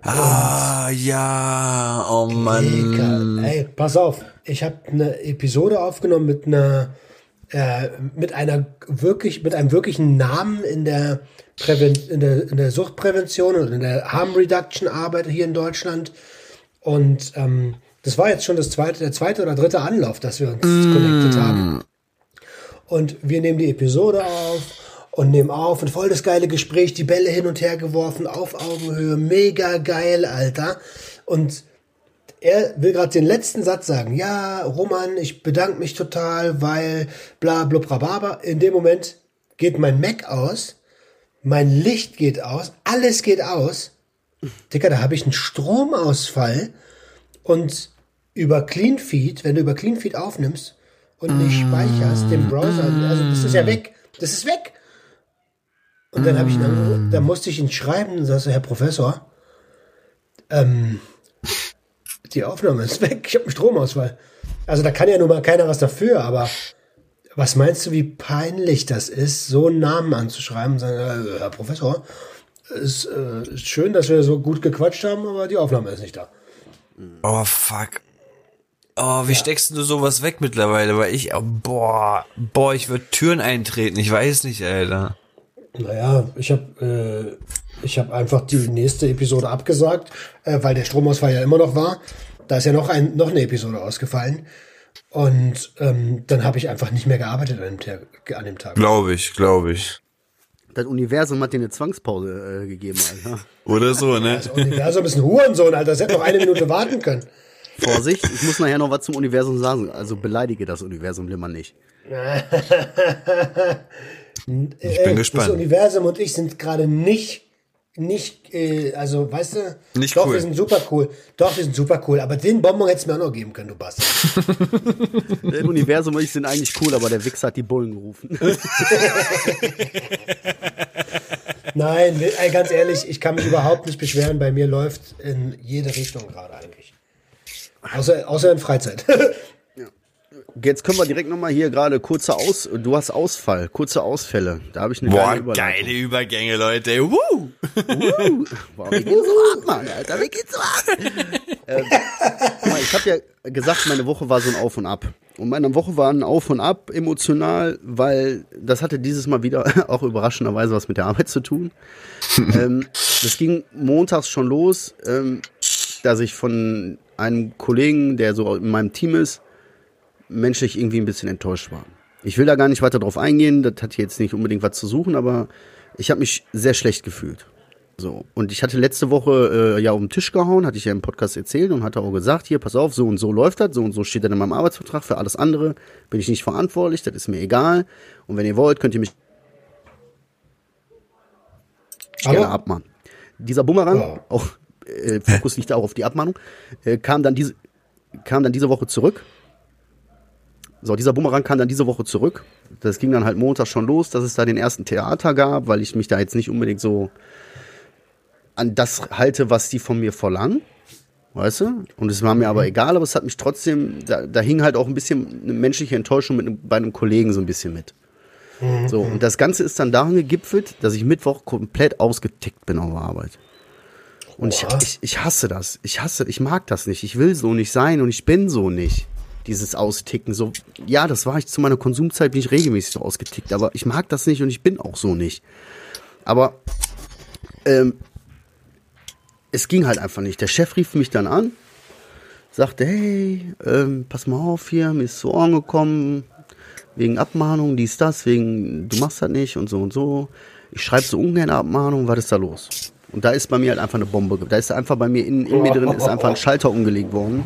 Ah, ja, oh Mann. Egal. Ey, pass auf. Ich habe eine Episode aufgenommen mit einer äh, mit einer wirklich mit einem wirklichen Namen in der Präven in der, in der Suchtprävention und in der Harm Reduction Arbeit hier in Deutschland und ähm, das war jetzt schon das zweite der zweite oder dritte Anlauf, dass wir uns connected haben. Und wir nehmen die Episode auf und nehmen auf und voll das geile Gespräch, die Bälle hin und her geworfen, auf Augenhöhe, mega geil, Alter. Und er will gerade den letzten Satz sagen. Ja, Roman, ich bedanke mich total, weil bla bla bla bla. In dem Moment geht mein Mac aus, mein Licht geht aus, alles geht aus. Dicker, da habe ich einen Stromausfall und über CleanFeed, wenn du über CleanFeed aufnimmst und nicht speicherst, den Browser, also das ist ja weg. Das ist weg. Und dann habe ich ihn angerufen, da musste ich ihn schreiben, sagst du, Herr Professor, ähm, die Aufnahme ist weg, ich habe einen Stromausfall. Also da kann ja nun mal keiner was dafür, aber was meinst du, wie peinlich das ist, so einen Namen anzuschreiben und sagen, äh, Herr Professor, ist, äh, ist schön, dass wir so gut gequatscht haben, aber die Aufnahme ist nicht da. Oh, fuck. Oh, wie steckst du sowas weg mittlerweile? Weil ich, oh, boah, boah, ich würde Türen eintreten. Ich weiß nicht, Alter. Naja, ich habe äh, ich hab einfach die nächste Episode abgesagt, äh, weil der Stromausfall ja immer noch war. Da ist ja noch, ein, noch eine Episode ausgefallen. Und ähm, dann habe ich einfach nicht mehr gearbeitet an dem Tag. An dem Tag. Glaube ich, glaube ich. Das Universum hat dir eine Zwangspause äh, gegeben, Alter. Oder so, ne? Das Universum ist ein Hurensohn, Alter. Das hätte noch eine Minute warten können. Vorsicht, ich muss nachher noch was zum Universum sagen. Also beleidige das Universum lieber nicht. [laughs] Ich bin Äh, gespannt. Das Universum und ich sind gerade nicht, nicht, äh, also weißt du, Nicht doch, cool. wir sind super cool. Doch, wir sind super cool. Aber den Bonbon hättest du mir auch noch geben können, du Bastard. [laughs] Das Universum und ich sind eigentlich cool, aber der Wichser hat die Bullen gerufen. [laughs] Nein, ey, ganz ehrlich, ich kann mich überhaupt nicht beschweren. Bei mir läuft in jede Richtung gerade eigentlich. Außer, außer in Freizeit. [laughs] Jetzt können wir direkt nochmal hier gerade kurze Aus... Du hast Ausfall, kurze Ausfälle. Da habe ich eine Boah, geile geile Übergänge, Leute. Woo! Uh, [laughs] boah, wie geht's so ab, Mann, Alter, wie geht's so ab? [laughs] ähm, guck mal, ich habe ja gesagt, meine Woche war so ein Auf und Ab. Und meine Woche war ein Auf und Ab emotional, weil das hatte dieses Mal wieder auch überraschenderweise was mit der Arbeit zu tun. ähm, das ging montags schon los, ähm, dass ich von einem Kollegen, der so in meinem Team ist, menschlich irgendwie ein bisschen enttäuscht war. Ich will da gar nicht weiter drauf eingehen, das hat jetzt nicht unbedingt was zu suchen, aber ich habe mich sehr schlecht gefühlt. So, und ich hatte letzte Woche äh, ja um den Tisch gehauen, hatte ich ja im Podcast erzählt und hatte auch gesagt, hier, pass auf, so und so läuft das, so und so steht dann in meinem Arbeitsvertrag, für alles andere bin ich nicht verantwortlich, das ist mir egal. Und wenn ihr wollt, könnt ihr mich Hallo? gerne abmahnen. Dieser Bumerang, Ja. auch äh, Fokus liegt auch auf die Abmahnung, äh, kam, dann diese, kam dann diese Woche zurück. So, dieser Bumerang kam dann diese Woche zurück. Das ging dann halt Montag schon los, dass es da den ersten Theater gab, weil ich mich da jetzt nicht unbedingt so an das halte, was die von mir verlangen. Weißt du? Und es war mir aber egal, aber es hat mich trotzdem, da, da hing halt auch ein bisschen eine menschliche Enttäuschung mit einem, bei einem Kollegen so ein bisschen mit. So, und das Ganze ist dann daran gegipfelt, dass ich Mittwoch komplett ausgetickt bin auf der Arbeit. Und ich, ich, ich hasse das. Ich hasse, ich mag das nicht. Ich will so nicht sein und ich bin so nicht. Dieses Austicken. So, ja, das war ich zu meiner Konsumzeit, bin ich regelmäßig so ausgetickt, aber ich mag das nicht und ich bin auch so nicht. Aber ähm, es ging halt einfach nicht. Der Chef rief mich dann an, sagte, hey, ähm, pass mal auf hier, mir ist zu Ohren gekommen, wegen Abmahnung, dies, das, wegen, du machst das nicht und so und so. Ich schreibe so ungern Abmahnung, was ist da los? Und da ist bei mir halt einfach eine Bombe. Da ist einfach bei mir in, in mir drin ist einfach ein Schalter umgelegt worden.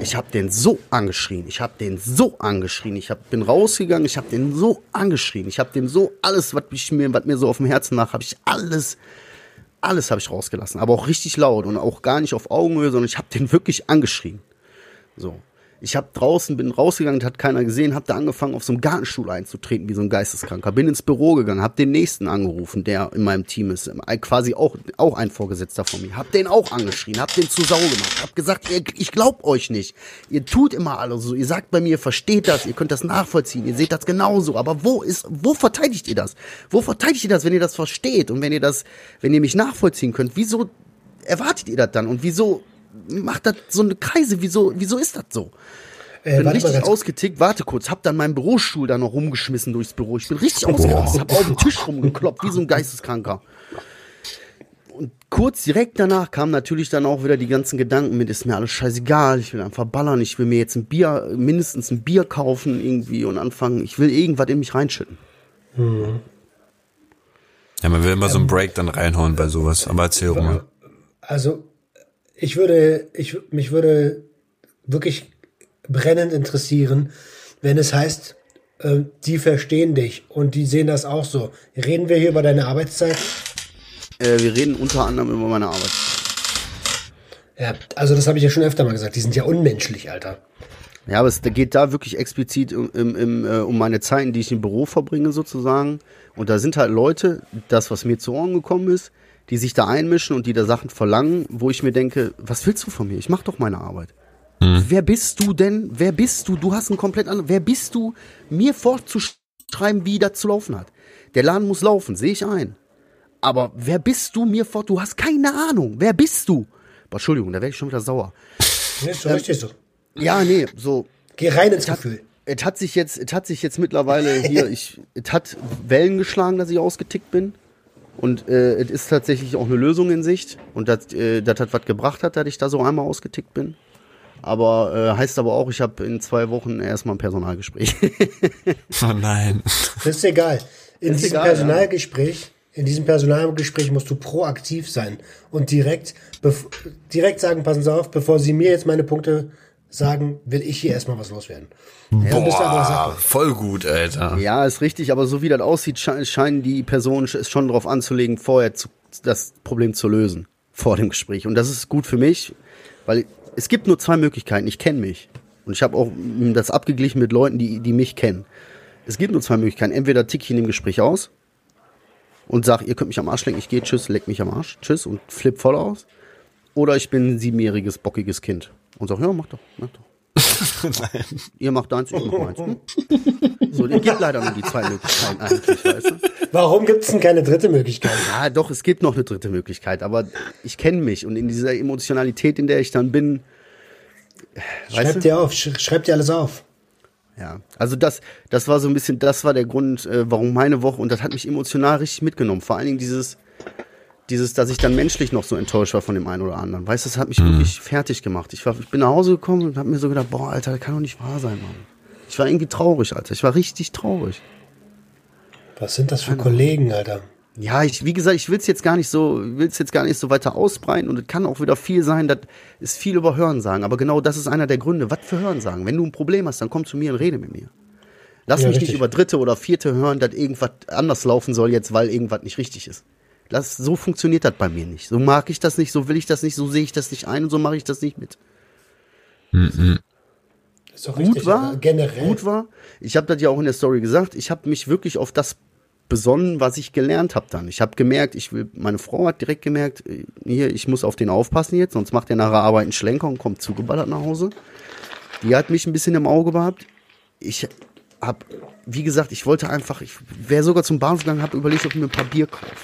Ich habe den so angeschrien. Ich habe den so angeschrien. Ich hab, bin rausgegangen. Ich habe den so angeschrien. Ich habe dem so alles, was mir, was mir so auf dem Herzen lag, habe ich alles, alles habe ich rausgelassen. Aber auch richtig laut und auch gar nicht auf Augenhöhe, sondern ich habe den wirklich angeschrien. So. Ich habe draußen, bin rausgegangen, hat keiner gesehen, habe da angefangen, auf so einem Gartenstuhl einzutreten, wie so ein Geisteskranker. Bin ins Büro gegangen, habe den nächsten angerufen, der in meinem Team ist, äh, quasi auch, auch ein Vorgesetzter von mir. Hab den auch angeschrien, hab den zu Sau gemacht, hab gesagt, ich glaub euch nicht. Ihr tut immer alles so, ihr sagt bei mir, ihr versteht das, ihr könnt das nachvollziehen, ihr seht das genauso, aber wo ist, wo verteidigt ihr das? Wo verteidigt ihr das, wenn ihr das versteht und wenn ihr das, wenn ihr mich nachvollziehen könnt? Wieso erwartet ihr das dann und wieso macht das so eine Kreise? Wieso, wieso ist das so? Äh, bin mal richtig ausgetickt, warte kurz, hab dann meinen Bürostuhl da noch rumgeschmissen durchs Büro. Ich bin richtig ausgerastet, hab auf den Tisch rumgekloppt, wie so ein Geisteskranker. Und kurz direkt danach kamen natürlich dann auch wieder die ganzen Gedanken mit, ist mir alles scheißegal, ich will einfach ballern, ich will mir jetzt ein Bier, mindestens ein Bier kaufen irgendwie und anfangen, ich will irgendwas in mich reinschütten. Ja, man will immer so einen Break dann reinhauen bei sowas. Aber erzähl mal. Also, ich würde, ich, mich würde wirklich brennend interessieren, wenn es heißt, äh, die verstehen dich und die sehen das auch so. Reden wir hier über deine Arbeitszeit? Äh, wir reden unter anderem über meine Arbeit. Ja, also das habe ich ja schon öfter mal gesagt. Die sind ja unmenschlich, Alter. Ja, aber es geht da wirklich explizit im, im, äh, um meine Zeiten, die ich im Büro verbringe sozusagen. Und da sind halt Leute, das, was mir zu Ohren gekommen ist, die sich da einmischen und die da Sachen verlangen, wo ich mir denke, was willst du von mir? Ich mach doch meine Arbeit. Wer bist du denn? Wer bist du? Du hast einen komplett anderen. Wer bist du, mir vorzuschreiben, wie das zu laufen hat? Der Laden muss laufen, sehe ich ein. Aber wer bist du mir fort? Du hast keine Ahnung. Wer bist du? Boah, Entschuldigung, da werde ich schon wieder sauer. Nee, ist so richtig so. Ja, nee, so, Geh rein ins Gefühl. es hat sich jetzt, es hat sich jetzt mittlerweile hier, [laughs] ich, es hat Wellen geschlagen, dass ich ausgetickt bin. Und äh, es ist tatsächlich auch eine Lösung in Sicht. Und das äh, das hat was gebracht hat, dass ich da so einmal ausgetickt bin. Aber äh, heißt aber auch, ich habe in zwei Wochen erstmal ein Personalgespräch. [laughs] Oh nein. Das ist egal. In Ist diesem egal, Personalgespräch, in diesem Personalgespräch musst du proaktiv sein und direkt, direkt sagen, passen Sie auf, bevor Sie mir jetzt meine Punkte sagen, will ich hier erstmal was loswerden. Dann bist du aber Boah, voll gut, Alter. ja, ist richtig, aber so wie das aussieht, sche scheinen die Personen es schon darauf anzulegen, vorher zu, das Problem zu lösen. Vor dem Gespräch. Und das ist gut für mich, weil es gibt nur zwei Möglichkeiten. Ich kenne mich. Und ich habe auch das abgeglichen mit Leuten, die, die mich kennen. Es gibt nur zwei Möglichkeiten. Entweder tick ich in dem Gespräch aus und sag, ihr könnt mich am Arsch lecken, ich gehe, tschüss, leck mich am Arsch, tschüss und flipp voll aus. Oder ich bin ein siebenjähriges, bockiges Kind und sag, ja, mach doch, mach doch. [laughs] Ihr macht deins, ich mach meins. Hm? So, es gibt leider nur die zwei Möglichkeiten eigentlich, weißt du? Warum gibt es denn keine dritte Möglichkeit? Ja, doch, es gibt noch eine dritte Möglichkeit, aber ich kenne mich und in dieser Emotionalität, in der ich dann bin, weißt Schreib du? dir auf, sch schreib dir alles auf. Ja, also das, das war so ein bisschen, das war der Grund, äh, warum meine Woche, und das hat mich emotional richtig mitgenommen. Vor allen Dingen dieses, dieses, dass ich dann menschlich noch so enttäuscht war von dem einen oder anderen. Weißt du, das hat mich wirklich fertig gemacht. Ich, war, ich bin nach Hause gekommen und habe mir so gedacht, boah, Alter, das kann doch nicht wahr sein, Mann. Ich war irgendwie traurig, Alter. Ich war richtig traurig. Was sind das für Kollegen, Alter? Ja, ich, wie gesagt, ich will es jetzt gar nicht so, will es jetzt gar nicht so weiter ausbreiten und es kann auch wieder viel sein, das ist viel über Hörensagen, aber genau das ist einer der Gründe. Was für Hörensagen? Wenn du ein Problem hast, dann komm zu mir und rede mit mir. Lass Ja, mich richtig. nicht über dritte oder vierte hören, dass irgendwas anders laufen soll jetzt, weil irgendwas nicht richtig ist. Das, so funktioniert das bei mir nicht. So mag ich das nicht, so will ich das nicht, so sehe ich das nicht ein und so mache ich das nicht mit. Ist doch Gut richtig, war, generell. gut war. Ich habe das ja auch in der Story gesagt. Ich habe mich wirklich auf das besonnen, was ich gelernt habe dann. Ich habe gemerkt, ich will, meine Frau hat direkt gemerkt, äh, hier, ich muss auf den aufpassen jetzt, sonst macht er nach der Arbeit einen Schlenker und kommt zugeballert nach Hause. Die hat mich ein bisschen im Auge gehabt. Ich habe, wie gesagt, ich wollte einfach, ich wäre sogar zum Bahnhof gegangen, habe überlegt, ob ich mir ein paar Bier kaufe.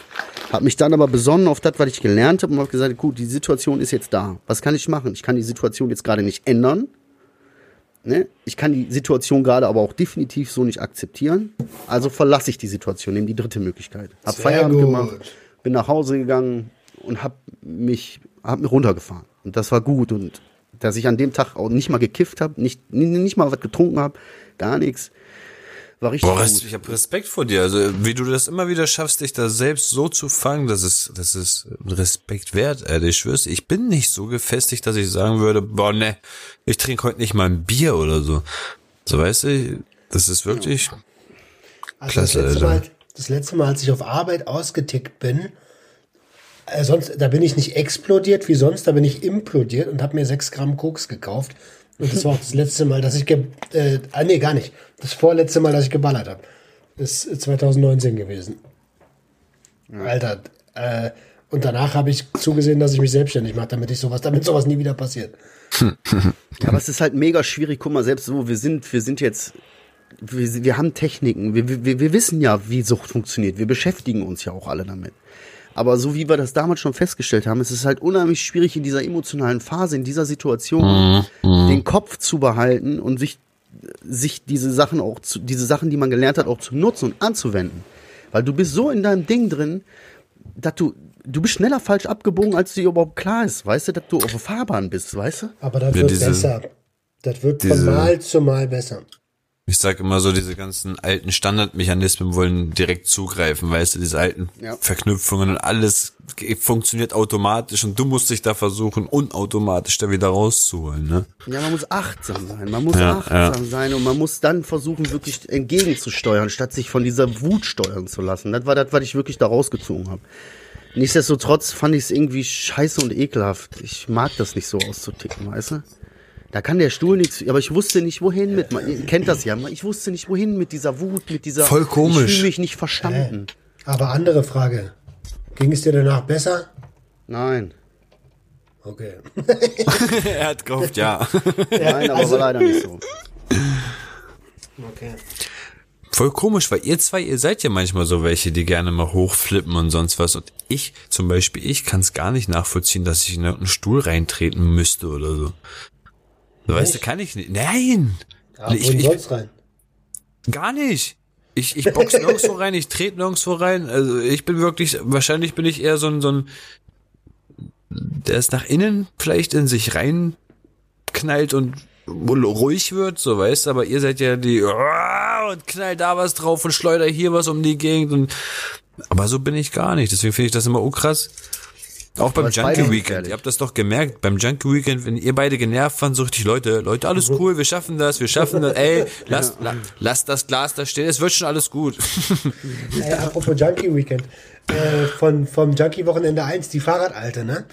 Hab mich dann aber besonnen auf das, was ich gelernt habe und habe gesagt, gut, die Situation ist jetzt da. Was kann ich machen? Ich kann die Situation jetzt gerade nicht ändern. Ne? Ich kann die Situation gerade aber auch definitiv so nicht akzeptieren. Also verlasse ich die Situation, nehme die dritte Möglichkeit. Hab Sehr Feierabend gut. gemacht, bin nach Hause gegangen und hab mich, hab mich runtergefahren. Und das war gut. Und dass ich an dem Tag auch nicht mal gekifft habe, nicht, nicht mal was getrunken habe, gar nichts. War richtig Boah, gut. ich habe Respekt vor dir. Also wie du das immer wieder schaffst, dich da selbst so zu fangen, das ist, das ist Respekt wert, Alter. Ich schwör's, ich bin nicht so gefestigt, dass ich sagen würde, boah, ne, ich trinke heute nicht mal ein Bier oder so. So weißt du, das ist wirklich. Also Klasse, das, letzte Alter. Mal, das letzte Mal, als ich auf Arbeit ausgetickt bin, äh, sonst, da bin ich nicht explodiert wie sonst, da bin ich implodiert und habe mir sechs Gramm Koks gekauft. Und das war auch das letzte Mal, dass ich, ge äh, ah, nee, gar nicht. Das vorletzte Mal, dass ich geballert habe. Ist 2019 gewesen. Alter, äh, und danach habe ich zugesehen, dass ich mich selbstständig mache, damit ich sowas, damit sowas nie wieder passiert. [laughs] Ja, aber es ist halt mega schwierig. Guck mal, selbst so, wir sind, wir sind jetzt, wir, wir haben Techniken. Wir, wir, wir wissen ja, wie Sucht funktioniert. Wir beschäftigen uns ja auch alle damit. Aber so wie wir das damals schon festgestellt haben, es ist halt unheimlich schwierig in dieser emotionalen Phase, in dieser Situation, den Kopf zu behalten und sich, sich diese Sachen auch, zu, diese Sachen, die man gelernt hat, auch zu nutzen und anzuwenden. Weil du bist so in deinem Ding drin, dass du, du bist schneller falsch abgebogen, als dir überhaupt klar ist, weißt du, dass du auf der Fahrbahn bist, weißt du? Aber das Ja, wird diese- besser. Das wird diese- von Mal zu Mal besser. Ich sag immer so, diese ganzen alten Standardmechanismen wollen direkt zugreifen, weißt du, diese alten Ja. Verknüpfungen und alles funktioniert automatisch und du musst dich da versuchen, unautomatisch da wieder rauszuholen, ne? Ja, man muss achtsam sein. Man muss Ja, achtsam sein und man muss dann versuchen, wirklich entgegenzusteuern, statt sich von dieser Wut steuern zu lassen. Das war das, was ich wirklich da rausgezogen habe. Nichtsdestotrotz fand ich es irgendwie scheiße und ekelhaft. Ich mag das nicht so auszuticken, weißt du? Da kann der Stuhl nichts, aber ich wusste nicht wohin mit, man- ihr kennt das ja, ich wusste nicht wohin mit dieser Wut, mit dieser, Voll komisch. ich fühle mich nicht verstanden. Aber andere Frage. Ging es dir danach besser? Nein, Okay. [laughs] er hat gehofft, ja. nein, aber war leider nicht so. okay. Voll komisch, weil ihr zwei, ihr seid ja manchmal so welche, die gerne mal hochflippen und sonst was. Und ich, zum Beispiel, ich kann es gar nicht nachvollziehen, dass ich in einen Stuhl reintreten müsste oder so. Weißt du, kann ich nicht. Nein! Ja, ich, ich, sonst rein? Gar nicht. Ich, ich box nirgendwo rein, ich trete nirgendwo rein. Also ich bin wirklich, wahrscheinlich bin ich eher so ein, so ein, der es nach innen vielleicht in sich reinknallt und ruhig wird, so weißt du, aber ihr seid ja die und knallt da was drauf und schleuder hier was um die Gegend und aber so bin ich gar nicht. Deswegen finde ich das immer oh krass. Auch beim Junkie Weekend. Ihr habt das doch gemerkt. Beim Junkie Weekend, wenn ihr beide genervt waren, so richtig Leute, Leute, alles cool, wir schaffen das, wir schaffen das. Ey, [laughs] lasst, la, lasst das Glas da stehen, es wird schon alles gut. [laughs] Ey, apropos Junkie Weekend. Äh, von, vom Junkie Wochenende 1, die Fahrradalte, ne?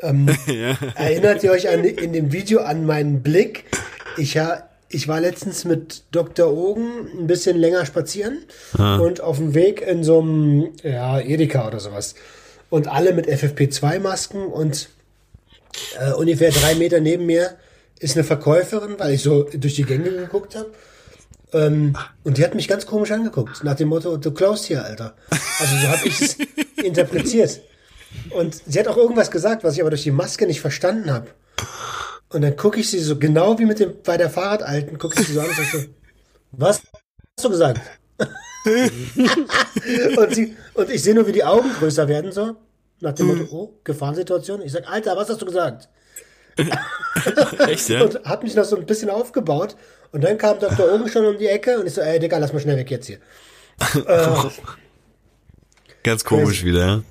Ähm, [laughs] Erinnert ihr euch an, in dem Video an meinen Blick? Ich, ha, ich war letztens mit Dr. Ogen ein bisschen länger spazieren und auf dem Weg in so einem ja, Edeka oder sowas. Und alle mit FFP2-Masken und äh, ungefähr drei Meter neben mir ist eine Verkäuferin, weil ich so durch die Gänge geguckt habe. Ähm, und die hat mich ganz komisch angeguckt, nach dem Motto, du klaust hier, Alter. Also so habe ich es [laughs] interpretiert. Und sie hat auch irgendwas gesagt, was ich aber durch die Maske nicht verstanden habe. Und dann gucke ich sie so, genau wie mit dem bei der Fahrradalten, gucke ich sie so an und sag so, was hast du gesagt? [laughs] und, sie, und ich sehe nur, wie die Augen größer werden, so, nach dem Motto, oh, Gefahrensituation. Ich sag, Alter, was hast du gesagt? [laughs] Echt, ja? und hat mich noch so ein bisschen aufgebaut. Und dann kam Dr. Ogen schon um die Ecke und ich so, ey, Digga, lass mal schnell weg jetzt hier. [laughs] Ganz komisch wieder, ja?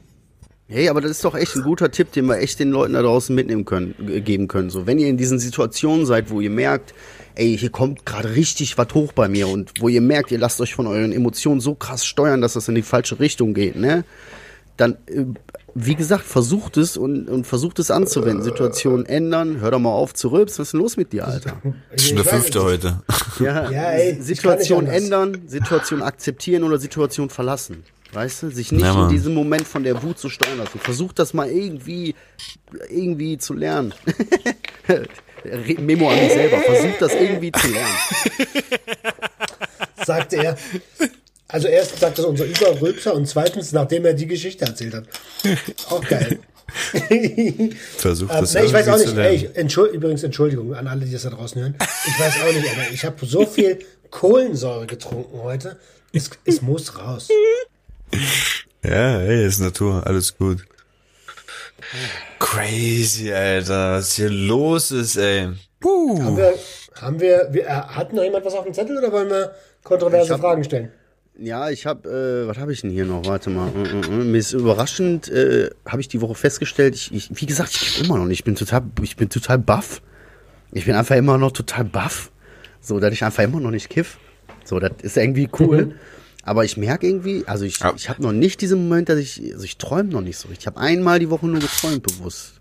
Hey, aber das ist doch echt ein guter Tipp, den wir echt den Leuten da draußen mitnehmen können, äh, geben können. So, wenn ihr in diesen Situationen seid, wo ihr merkt, ey, hier kommt gerade richtig was hoch bei mir und wo ihr merkt, ihr lasst euch von euren Emotionen so krass steuern, dass das in die falsche Richtung geht, ne? Dann, äh, wie gesagt, versucht es und, und versucht es anzuwenden. Situationen ändern, hör doch mal auf zu rülpsen, was ist denn los mit dir, Alter? [laughs] Schon der Ich weiß fünfte heute. Ja, Ja, ey, Situation ändern, Situation akzeptieren oder Situation verlassen. Weißt du, sich nicht Ja, in diesem Moment von der Wut zu steuern lassen. Versucht das mal irgendwie, irgendwie zu lernen. [laughs] Memo an mich selber. Versucht das irgendwie zu lernen. [laughs] sagte er. Also erstens sagt das unser Überrülpser und zweitens, nachdem er die Geschichte erzählt hat. Auch geil. [laughs] Versuch Ähm, das nee, ich weiß auch nicht, ey, ich, Entschuld, übrigens Entschuldigung an alle, die das da draußen hören. Ich weiß auch nicht, aber ich habe so viel Kohlensäure getrunken heute. Es, es muss raus. Ja, ey, ist Natur, alles gut. Crazy, Alter, was hier los ist, ey. Haben Puh. wir, haben wir, wir äh, hat noch jemand was auf dem Zettel oder wollen wir kontroverse hab- Fragen stellen? Ja, ich habe, äh, was habe ich denn hier noch? Warte mal. Mm, mm, mm. Mir ist überraschend, äh, habe ich die Woche festgestellt. Ich, ich, wie gesagt, ich kiff immer noch nicht. Ich bin total, ich bin total baff. Ich bin einfach immer noch total baff. So, dass ich einfach immer noch nicht kiff. So, das ist irgendwie cool. Aber ich merke irgendwie, also ich, Ja. ich habe noch nicht diesen Moment, dass ich, also ich träume noch nicht so richtig. Ich habe einmal die Woche nur geträumt bewusst.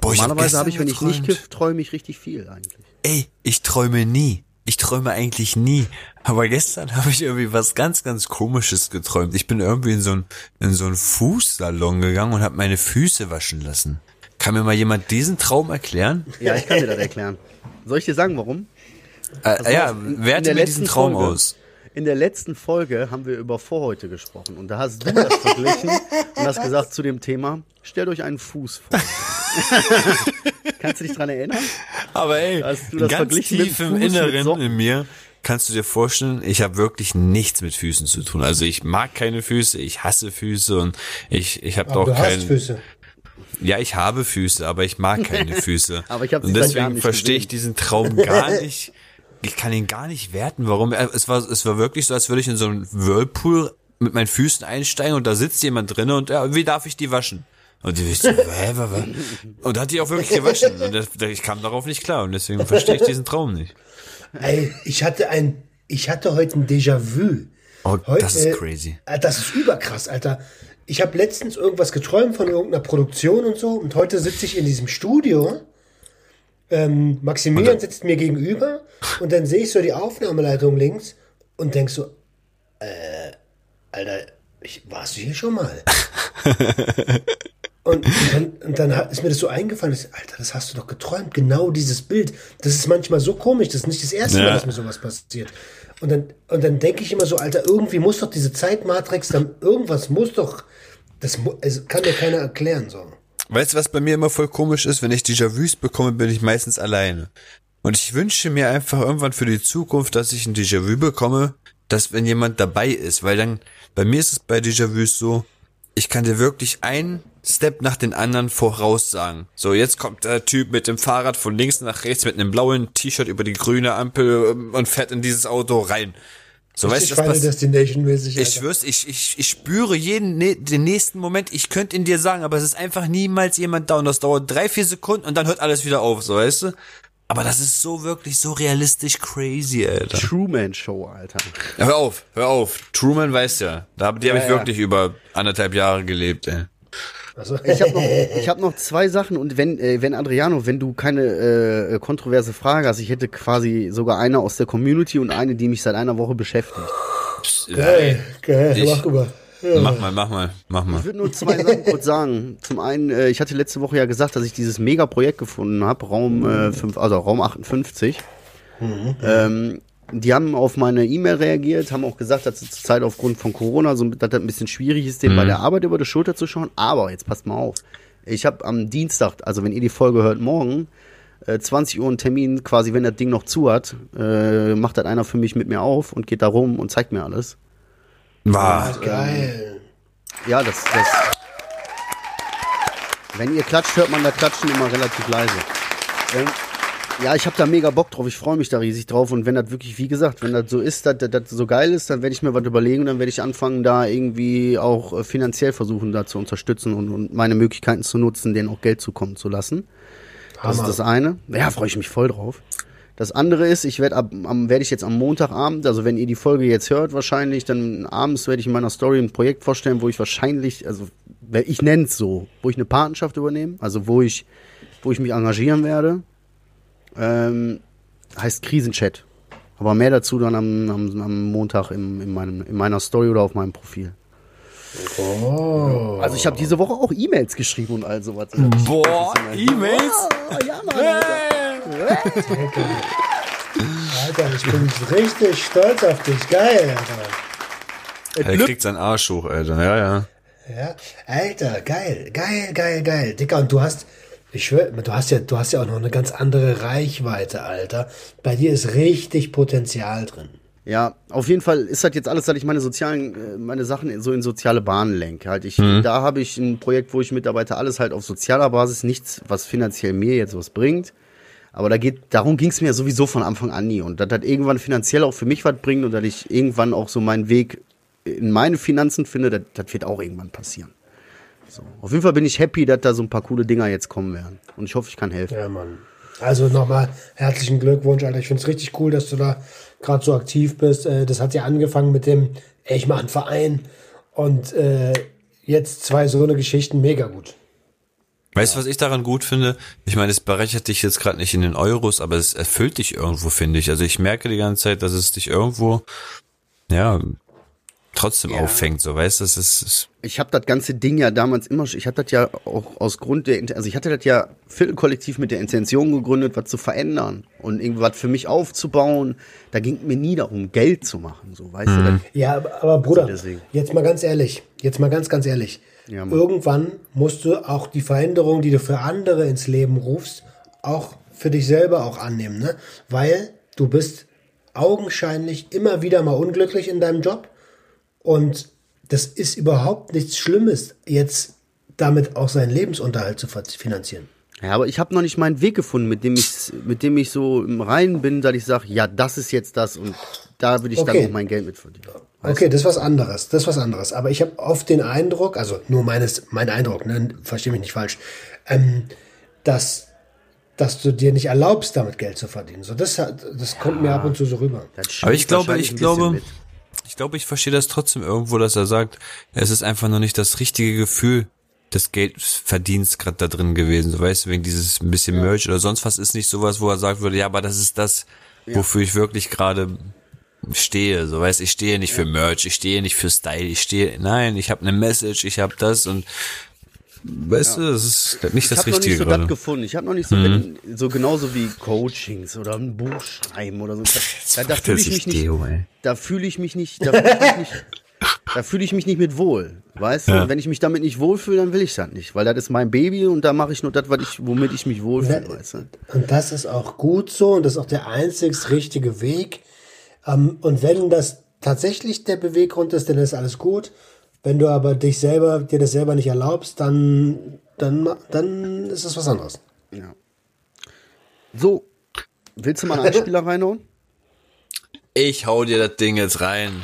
Boah, ich hab Normalerweise habe ich, wenn ich nicht kiff, träume ich richtig viel eigentlich. Ey, ich träume nie. Ich träume eigentlich nie. Aber gestern [laughs] habe ich irgendwie was ganz, ganz komisches geträumt. Ich bin irgendwie in so ein, in so einen Fußsalon gegangen und habe meine Füße waschen lassen. Kann mir mal jemand diesen Traum erklären? Ja, ich kann dir das erklären. Soll ich dir sagen, warum? Äh, ja, in- in werte mir diesen Traum Folge- aus. In der letzten Folge haben wir über Vorhäute gesprochen und da hast du das verglichen und hast gesagt zu dem Thema, stellt euch einen Fuß vor. [laughs] Kannst du dich dran erinnern? Aber ey, Hast du das ganz verglichen tief im Inneren in mir kannst du dir vorstellen, ich habe wirklich nichts mit Füßen zu tun. Also ich mag keine Füße, ich hasse Füße und ich ich habe auch hast keinen Füße. Ja, ich habe Füße, aber ich mag keine [laughs] Füße. Aber ich Und deswegen verstehe ich diesen Traum gar [laughs] nicht. Ich kann ihn gar nicht werten. Warum? Es war, es war wirklich so, als würde ich in so einen Whirlpool mit meinen Füßen einsteigen und da sitzt jemand drin und ja, wie darf ich die waschen? Und die so, [laughs] hä, wa, wa? Und da hat die auch wirklich gewaschen. Und das, ich kam darauf nicht klar und deswegen verstehe ich diesen Traum nicht. Ey, ich hatte ein, ich hatte heute ein Déjà-vu. Oh, Heute, das ist crazy. äh, Das ist überkrass, Alter. Ich habe letztens irgendwas geträumt von irgendeiner Produktion und so und heute sitze ich in diesem Studio. Ähm, Maximilian sitzt mir gegenüber und dann sehe ich so die Aufnahmeleitung links und denk so, äh, Alter, ich, warst du hier schon mal? [laughs] Und, und dann, und dann hat, ist mir das so eingefallen, ich, Alter, das hast du doch geträumt, genau dieses Bild. Das ist manchmal so komisch, das ist nicht das erste Ja. Mal, dass mir sowas passiert. Und dann, und dann denke ich immer so, Alter, irgendwie muss doch diese Zeitmatrix, dann, irgendwas muss doch, das also kann mir keiner erklären, so. Weißt du, was bei mir immer voll komisch ist? Wenn ich Déjà-vus bekomme, bin ich meistens alleine. Und ich wünsche mir einfach irgendwann für die Zukunft, dass ich ein Déjà-vu bekomme, dass wenn jemand dabei ist, weil dann, bei mir ist es bei Déjà-vus so, ich kann dir wirklich einen Step nach den anderen voraussagen. So, jetzt kommt der Typ mit dem Fahrrad von links nach rechts mit einem blauen T-Shirt über die grüne Ampel ähm, und fährt in dieses Auto rein. So, weißt du, das passiert. Destination mäßig. Ich schwör's, ich, ich, ich spüre jeden, ne, den nächsten Moment, ich könnte ihn dir sagen, aber es ist einfach niemals jemand da und das dauert drei, vier Sekunden und dann hört alles wieder auf, so weißt du? Aber das ist so wirklich so realistisch crazy, Alter. Truman Show, Alter. Ja, hör auf, hör auf. Truman weiß ja. Da, die habe Ja, ich ja. wirklich über anderthalb Jahre gelebt, ey. Also, Ich habe noch, ich hab noch zwei Sachen und wenn, äh, wenn Adriano, wenn du keine äh, kontroverse Frage hast, ich hätte quasi sogar eine aus der Community und eine, die mich seit einer Woche beschäftigt. geil, geil, Ich- mach rüber. Mach mal, mach mal, mach mal. Ich würde nur zwei Sachen kurz sagen. Zum einen, äh, ich hatte letzte Woche ja gesagt, dass ich dieses Mega-Projekt gefunden habe, Raum äh, 5, also Raum 58. Ähm, die haben auf meine E-Mail reagiert, haben auch gesagt, dass es zurzeit aufgrund von Corona so dass das ein bisschen schwierig ist, denen bei der Arbeit über die Schulter zu schauen. Aber jetzt passt mal auf. Ich habe am Dienstag, also wenn ihr die Folge hört, morgen, äh, 20 Uhr einen Termin, quasi wenn das Ding noch zu hat, äh, macht das einer für mich mit mir auf und geht da rum und zeigt mir alles. War. Geil. Ja, das, das. Wenn ihr klatscht, hört man da Klatschen immer relativ leise. Ähm, ja, ich habe da mega Bock drauf. Ich freue mich da riesig drauf. Und wenn das wirklich, wie gesagt, wenn das so ist, dass das so geil ist, dann werde ich mir was überlegen. Dann werde ich anfangen, da irgendwie auch äh, finanziell versuchen, da zu unterstützen und, und meine Möglichkeiten zu nutzen, denen auch Geld zukommen zu lassen. Das ist Hammer. das eine. Ja, freue ich mich voll drauf. Das andere ist, ich werde ab, am, werde ich jetzt am Montagabend, also wenn ihr die Folge jetzt hört, wahrscheinlich, dann abends werde ich in meiner Story ein Projekt vorstellen, wo ich wahrscheinlich, also ich nenne es so, wo ich eine Patenschaft übernehme, also wo ich, wo ich mich engagieren werde. Ähm, heißt Krisenchat. Aber mehr dazu dann am, am, am Montag in, in, meinem, in meiner Story oder auf meinem Profil. Oh. Also ich habe diese Woche auch E-Mails geschrieben und all sowas. Boah, E-Mails? Ah, ja, Mann, Alter. Alter, ich bin richtig stolz auf dich. Geil, Alter. Er kriegt seinen Arsch hoch, Alter. Ja, ja. Ja, Alter, geil, geil, geil, geil. Dicker, und du hast, ich schwör, du hast ja, du hast ja auch noch eine ganz andere Reichweite, Alter. Bei dir ist richtig Potenzial drin. Ja, auf jeden Fall ist das jetzt alles, dass ich meine sozialen, äh, meine Sachen so in soziale Bahnen lenke. Halt ich, da habe ich ein Projekt, wo ich mitarbeite, alles halt auf sozialer Basis, nichts, was finanziell mir jetzt was bringt. Aber da geht, darum ging es mir sowieso von Anfang an nie. Und das irgendwann finanziell auch für mich was bringt und dass ich irgendwann auch so meinen Weg in meine Finanzen finde, das, das wird auch irgendwann passieren. So. Auf jeden Fall bin ich happy, dass da so ein paar coole Dinger jetzt kommen werden. Und ich hoffe, ich kann helfen. Ja, Mann. Also nochmal herzlichen Glückwunsch, Alter. Ich finde es richtig cool, dass du da gerade so aktiv bist. Äh, Das hat ja angefangen mit dem, ey, ich mache einen Verein und äh, jetzt zwei so eine Geschichten, mega gut. Weißt du, was ich daran gut finde? Ich meine, es berechnet dich jetzt gerade nicht in den Euros, aber es erfüllt dich irgendwo, finde ich. Also ich merke die ganze Zeit, dass es dich irgendwo, ja, trotzdem auffängt, so weißt du, es ist, es- ich habe das ganze Ding ja damals immer, ich hatte das ja auch aus Grund der, also ich hatte das ja Viertelkollektiv mit der Intention gegründet, was zu verändern und irgendwas für mich aufzubauen. Da ging mir nie darum, Geld zu machen, so, weißt du. Das, Ja, aber, Bruder, jetzt mal ganz ehrlich, jetzt mal ganz, ganz ehrlich. Ja. Irgendwann musst du auch die Veränderung, die du für andere ins Leben rufst, auch für dich selber auch annehmen, ne? Weil du bist augenscheinlich immer wieder mal unglücklich in deinem Job und das ist überhaupt nichts Schlimmes, jetzt damit auch seinen Lebensunterhalt zu finanzieren. ja, aber ich habe noch nicht meinen Weg gefunden, mit dem ich, mit dem ich so im Reinen bin, dass ich sage, ja, das ist jetzt das und da will ich Okay. dann auch mein Geld mit verdienen. Okay, das ist was anderes. Das ist was anderes. Aber ich habe oft den Eindruck, also nur meines, mein Eindruck, ne, verstehe mich nicht falsch, ähm, dass, dass du dir nicht erlaubst, damit Geld zu verdienen. So, das, hat- das kommt mir ab und zu so rüber. Aber ich glaube, ich glaube, mit. ich glaube, ich verstehe das trotzdem irgendwo, dass er sagt, es ist einfach noch nicht das richtige Gefühl des Geldverdienst gerade da drin gewesen. So weißt du, wegen dieses ein bisschen Merch oder sonst was ist nicht sowas, wo er sagt würde, ja, aber das ist das, wofür ich wirklich gerade stehe. So weißt, ich stehe nicht für Merch, ich stehe nicht für Style, ich stehe, nein, ich habe eine Message, ich habe das und weißt du, das ist nicht Ich das habe noch Richtige nicht so gerade. das gefunden. Ich habe noch nicht so, wenn, so genauso wie Coachings oder ein Buch schreiben oder so. Da, da fühle ich mich nicht. Deo, ey. Da fühle ich mich nicht. Da fühle ich mich nicht. [laughs] Da fühle ich mich nicht mit wohl, weißt du? Und wenn ich mich damit nicht wohlfühle, dann will ich das nicht, weil das ist mein Baby und da mache ich nur das, was ich, womit ich mich wohlfühle, weißt du? Und das ist auch gut so und das ist auch der einzig richtige Weg. Ähm, und wenn das tatsächlich der Beweggrund ist, dann ist alles gut. Wenn du aber dich selber, dir das selber nicht erlaubst, dann, dann, dann ist es was anderes. Ja. So, willst du mal einen [laughs] Einspieler reinhauen? Ich hau dir das Ding jetzt rein.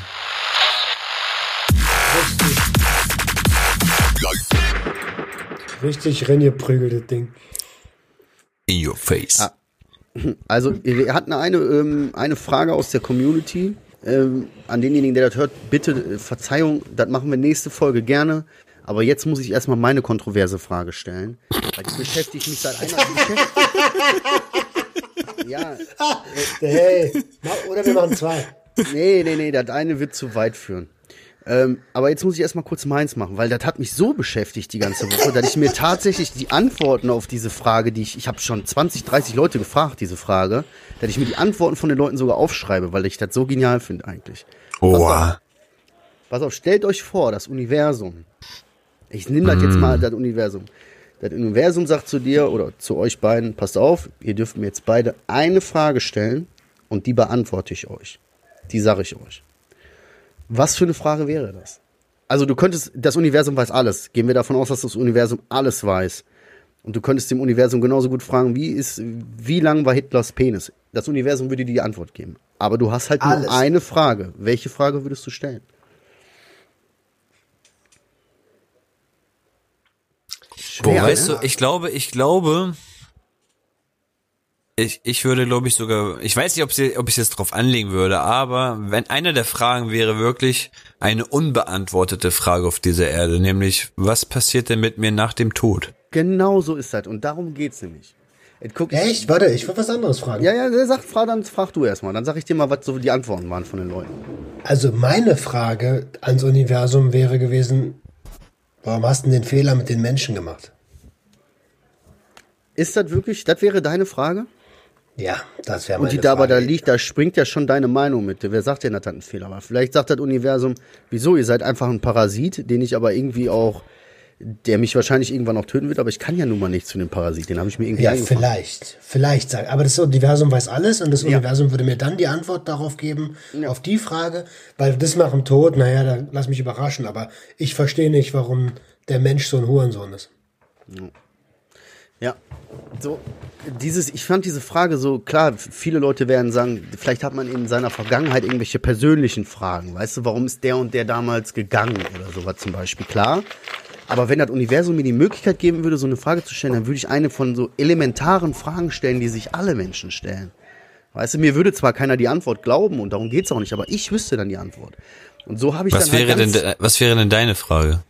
Richtig reingeprügeltes Ding. In your face. Ah. Also, wir hatten eine, ähm, eine Frage aus der Community. Ähm, an denjenigen, der das hört, bitte äh, Verzeihung, das machen wir nächste Folge gerne. Aber jetzt muss ich erstmal meine kontroverse Frage stellen. Weil die beschäftigt mich seit einer. [laughs] ja, Hey, oder wir machen zwei. nee, nee, nee, das eine wird zu weit führen. Ähm, aber jetzt muss ich erstmal kurz meins machen, weil das hat mich so beschäftigt die ganze Woche, dass ich mir tatsächlich die Antworten auf diese Frage, die ich, ich habe schon 20, 30 Leute gefragt, diese Frage, dass ich mir die Antworten von den Leuten sogar aufschreibe, weil ich das so genial finde eigentlich. Oha. Pass auf, stellt euch vor, das Universum. Ich nehme das jetzt mal, das Universum. Das Universum sagt zu dir oder zu euch beiden, passt auf, ihr dürft mir jetzt beide eine Frage stellen und die beantworte ich euch. Die sage ich euch. Was für eine Frage wäre das? Also du könntest, das Universum weiß alles. Gehen wir davon aus, dass das Universum alles weiß. Und du könntest dem Universum genauso gut fragen, wie ist, wie lang war Hitlers Penis? Das Universum würde dir die Antwort geben. Aber du hast halt Alles. nur eine Frage. Welche Frage würdest du stellen? Boah, Schwer, weißt ne? du, ich glaube, ich glaube, ich, ich würde, glaube ich, sogar, ich weiß nicht, ob, sie, ob ich jetzt drauf anlegen würde, aber wenn eine der Fragen wäre wirklich eine unbeantwortete Frage auf dieser Erde, nämlich, was passiert denn mit mir nach dem Tod? Genau so ist das. Und darum geht's nämlich. Guck Echt? Warte, ich will was anderes fragen. ja, ja, sag, frag, dann frag du erstmal. Dann sag ich dir mal, was so die Antworten waren von den Leuten. Also meine Frage ans Universum wäre gewesen, warum hast du den Fehler mit den Menschen gemacht? Ist das wirklich, das wäre deine Frage? Ja, das wäre Und meine die da aber da liegt, da springt ja schon deine Meinung mit. Wer sagt denn, das hat einen Fehler? Aber vielleicht sagt das Universum, wieso, ihr seid einfach ein Parasit, den ich aber irgendwie auch, der mich wahrscheinlich irgendwann auch töten wird, aber ich kann ja nun mal nicht zu dem Parasit, den habe ich mir irgendwie Ja, eingefangen. vielleicht. Vielleicht sagen. Aber das Universum weiß alles und das Universum würde mir dann die Antwort darauf geben, auf die Frage, weil das nach dem Tod, naja, da lass mich überraschen, aber ich verstehe nicht, warum der Mensch so ein Hurensohn ist. Ja, so dieses, ich fand diese Frage so klar. Viele Leute werden sagen, vielleicht hat man in seiner Vergangenheit irgendwelche persönlichen Fragen. Weißt du, warum ist der und der damals gegangen oder sowas zum Beispiel klar. Aber wenn das Universum mir die Möglichkeit geben würde, so eine Frage zu stellen, dann würde ich eine von so elementaren Fragen stellen, die sich alle Menschen stellen. Weißt du, mir würde zwar keiner die Antwort glauben und darum geht's auch nicht, aber ich wüsste dann die Antwort. Und so habe ich Was dann wäre halt denn, de- was wäre denn deine Frage?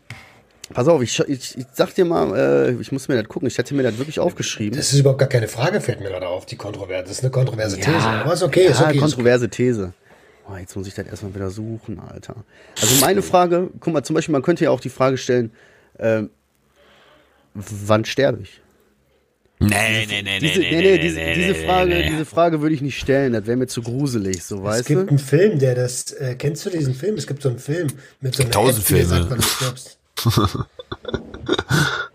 Pass auf, ich, ich, ich sag dir mal, äh, ich muss mir das gucken, ich hätte mir das wirklich aufgeschrieben. Das ist überhaupt gar keine Frage, fällt mir gerade auf, die Kontroverse. Das ist eine kontroverse These. Aber ist okay, ist ja, okay. Ist okay. kontroverse These. Oh, jetzt muss ich das erstmal wieder suchen, Alter. Also meine Frage, guck mal, zum Beispiel, man könnte ja auch die Frage stellen, ähm, wann sterbe ich? Nee, nee, nee, Diese, nee, nee, diese, diese Frage, diese Frage würde ich nicht stellen, das wäre mir zu gruselig, so Es weißt gibt du? einen Film, der das, äh, kennst du diesen Film? Es gibt so einen Film mit so einer Tausend App, Filme. sagt, wann du stirbst. [laughs]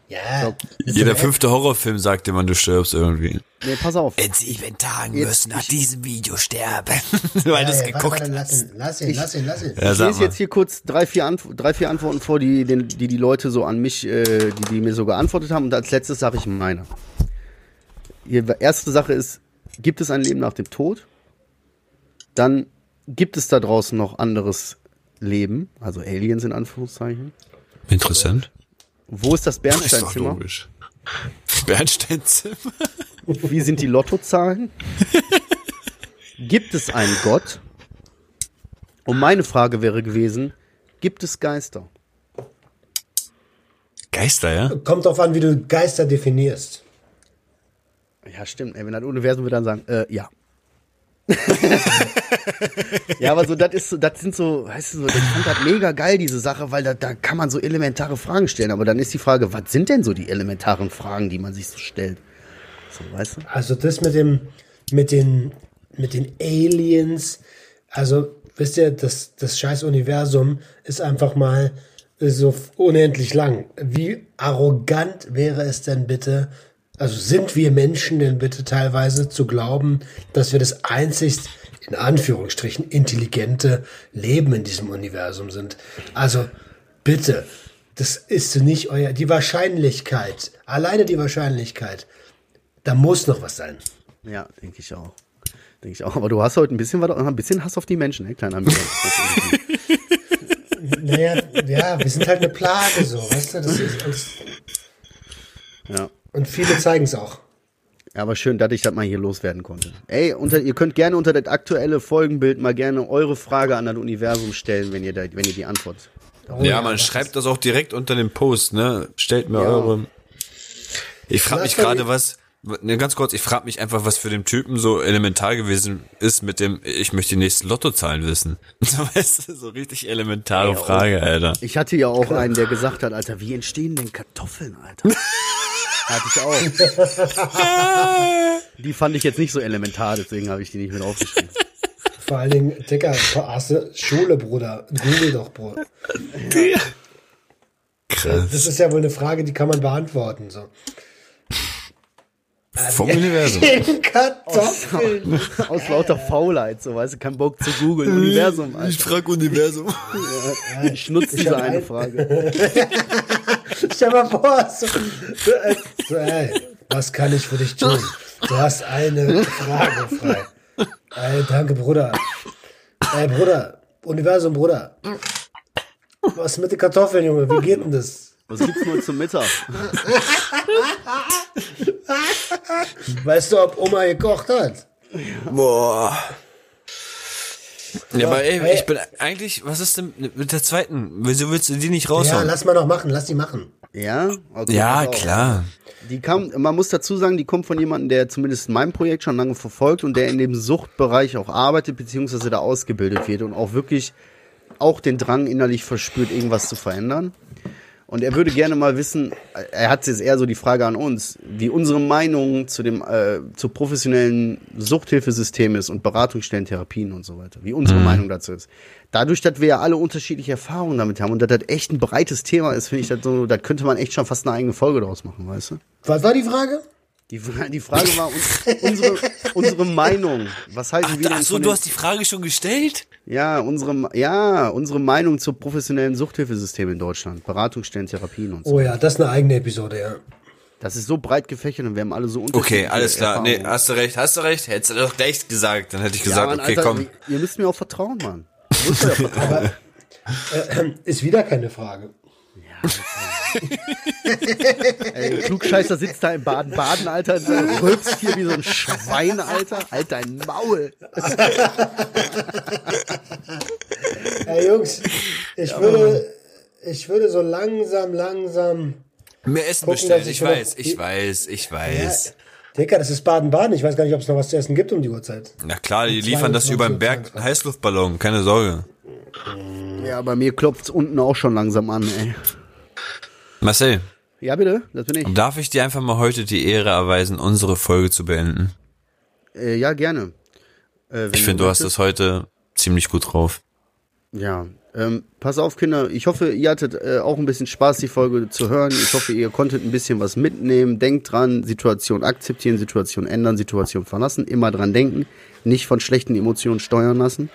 ja. Jeder fünfte Horrorfilm sagt dir, wann du stirbst irgendwie. Nee, pass auf. In sieben Tagen Jetzt- wirst du nach diesem Video sterben. [laughs] [laughs] Weil du es Ja, ja, geguckt warte, hast. lass ihn, lass ihn, lass ihn. Ja, Ich lese mal. jetzt hier kurz drei vier, Antw drei, vier Antworten vor, die, den, die die Leute so an mich, äh, die, die mir so geantwortet haben. Und als letztes sage ich meine. Die erste Sache ist, gibt es ein Leben nach dem Tod? Dann gibt es da draußen noch anderes Leben, also Aliens in Anführungszeichen. Interessant. Wo ist das [laughs] Ist doch Bernsteinzimmer? logisch. Bernsteinzimmer? Wie sind die Lottozahlen? gibt es einen Gott? Und meine Frage wäre gewesen, gibt es Geister? Geister, ja? Kommt drauf an, wie du Geister definierst. Ja, stimmt. Ey, wenn das Universum würde dann sagen, äh, ja. [laughs] ja, aber so, das ist das sind so, weißt du, so, ich fand das mega geil, diese Sache, weil da, da kann man so elementare Fragen stellen. Aber dann ist die Frage, was sind denn so die elementaren Fragen, die man sich so stellt? So, weißt du? Also das mit dem, mit den, mit den Aliens, also wisst ihr, das, das scheiß Universum ist einfach mal so unendlich lang. Wie arrogant wäre es denn bitte, also sind wir Menschen denn bitte teilweise zu glauben, dass wir das einzigst in Anführungsstrichen intelligente Leben in diesem Universum sind? Also bitte, das ist nicht euer, die Wahrscheinlichkeit, alleine die Wahrscheinlichkeit, da muss noch was sein. Ja, denke ich auch. Denke ich auch. Aber du hast heute ein bisschen, was- ein bisschen Hass auf die Menschen, ne, kleiner Amigo. [laughs] Naja, ja, wir sind halt eine Plage so, weißt du? Das ist, und, ja. Und viele zeigen es auch. Ja, aber schön, dass ich das mal hier loswerden konnte. Ey, unter, ihr könnt gerne unter das aktuelle Folgenbild mal gerne eure Frage an das Universum stellen, wenn ihr, da, wenn ihr die Antwort. Oh ja, man das schreibt das auch direkt unter dem Post, ne? Stellt mir Ja. eure. Ich frage mich gerade was. Ne, ganz kurz, ich frage mich einfach, was für den Typen so elementar gewesen ist mit dem, ich möchte die nächsten Lottozahlen wissen. So, weißt du, so richtig elementare Frage, Alter. Ich hatte ja auch einen, der gesagt hat, Alter, wie entstehen denn Kartoffeln, Alter? [laughs] hatte ich auch. [laughs] Die fand ich jetzt nicht so elementar, deswegen habe ich die nicht mit aufgeschrieben. Vor allen Dingen, Dicker, hast du Schule, Bruder. Google doch, Bruder. Krass. Das ist ja wohl eine Frage, die kann man beantworten. So. Vom Universum. [laughs] Kartoffeln. Aus lauter Faulheit, so weißt du, kein Bock zu googeln. Universum, Alter. frag Universum. Ich nutze diese eine ein- Frage. [laughs] [laughs] Stell mal vor, so, so, äh, so, ey, was kann ich für dich tun? Du hast eine Frage frei. Ey, danke, Bruder. Ey, Bruder, Universum, Bruder. Was mit den Kartoffeln, Junge? Wie geht denn das? Was gibt's nur zum Mittag? Weißt du, ob Oma gekocht hat? Boah. Ja, aber ey, ey. ich bin eigentlich, was ist denn mit der zweiten? Wieso willst du die nicht Ja, raushauen? lass mal noch machen, lass die machen. Ja? Okay, Ja, klar. Die kam, man muss dazu sagen, die kommt von jemandem, der zumindest mein Projekt schon lange verfolgt und der in dem Suchtbereich auch arbeitet, beziehungsweise da ausgebildet wird und auch wirklich auch den Drang innerlich verspürt, irgendwas zu verändern. Und er würde gerne mal wissen, er hat jetzt eher so die Frage an uns, wie unsere Meinung zu dem äh, zu professionellen Suchthilfesystem ist und Beratungsstellen, Therapien und so weiter. Wie unsere Meinung dazu ist. Dadurch, dass wir ja alle unterschiedliche Erfahrungen damit haben und dass das echt ein breites Thema ist, finde ich das so, da könnte man echt schon fast eine eigene Folge draus machen, weißt du? Was war die Frage? Die, die Frage war uns, unsere, unsere Meinung. Was halten wir denn Ach so, von du hast die Frage schon gestellt? ja, unsere, ja, unsere Meinung zu professionellen Suchthilfesystem in Deutschland. Beratungsstellen, Therapien und so. Oh ja, das ist eine eigene Episode, ja. Das ist so breit gefächert und wir haben alle so Okay, unterschiedliche alles klar. Nee, hast du recht, hast du recht. Hättest du doch gleich gesagt. Dann hätte ich ja, gesagt, Mann, okay, Alter, komm. Ihr müsst mir auch vertrauen, Mann. Ihr müsst mir ja vertrauen. Ist wieder keine Frage. Ey, Klugscheißer sitzt da in Baden-Baden, Alter, und rülpst hier wie so ein Schwein, Alter. Halt dein Maul. Hey Jungs, ich würde, ich würde so langsam, langsam. Mehr Essen Gucken, bestellen. ich Ich noch- weiß, ich weiß, ich weiß. Dicker, das ist Baden-Baden. Ich weiß gar nicht, ob es noch was zu essen gibt um die Uhrzeit. Na klar, die liefern das 22, über den Berg 22. Heißluftballon, keine Sorge. Ja, bei mir klopft's unten auch schon langsam an, ey. Marcel, Ja, bitte, das bin ich. darf ich dir einfach mal heute die Ehre erweisen, unsere Folge zu beenden? Äh, ja, gerne. Äh, Ich finde, du hast es heute ziemlich gut drauf. Ja, ähm, pass auf, Kinder. Ich hoffe, ihr hattet äh, auch ein bisschen Spaß, die Folge zu hören. Ich hoffe, ihr konntet ein bisschen was mitnehmen. Denkt dran, Situation akzeptieren, Situation ändern, Situation verlassen. Immer dran denken. Nicht von schlechten Emotionen steuern lassen.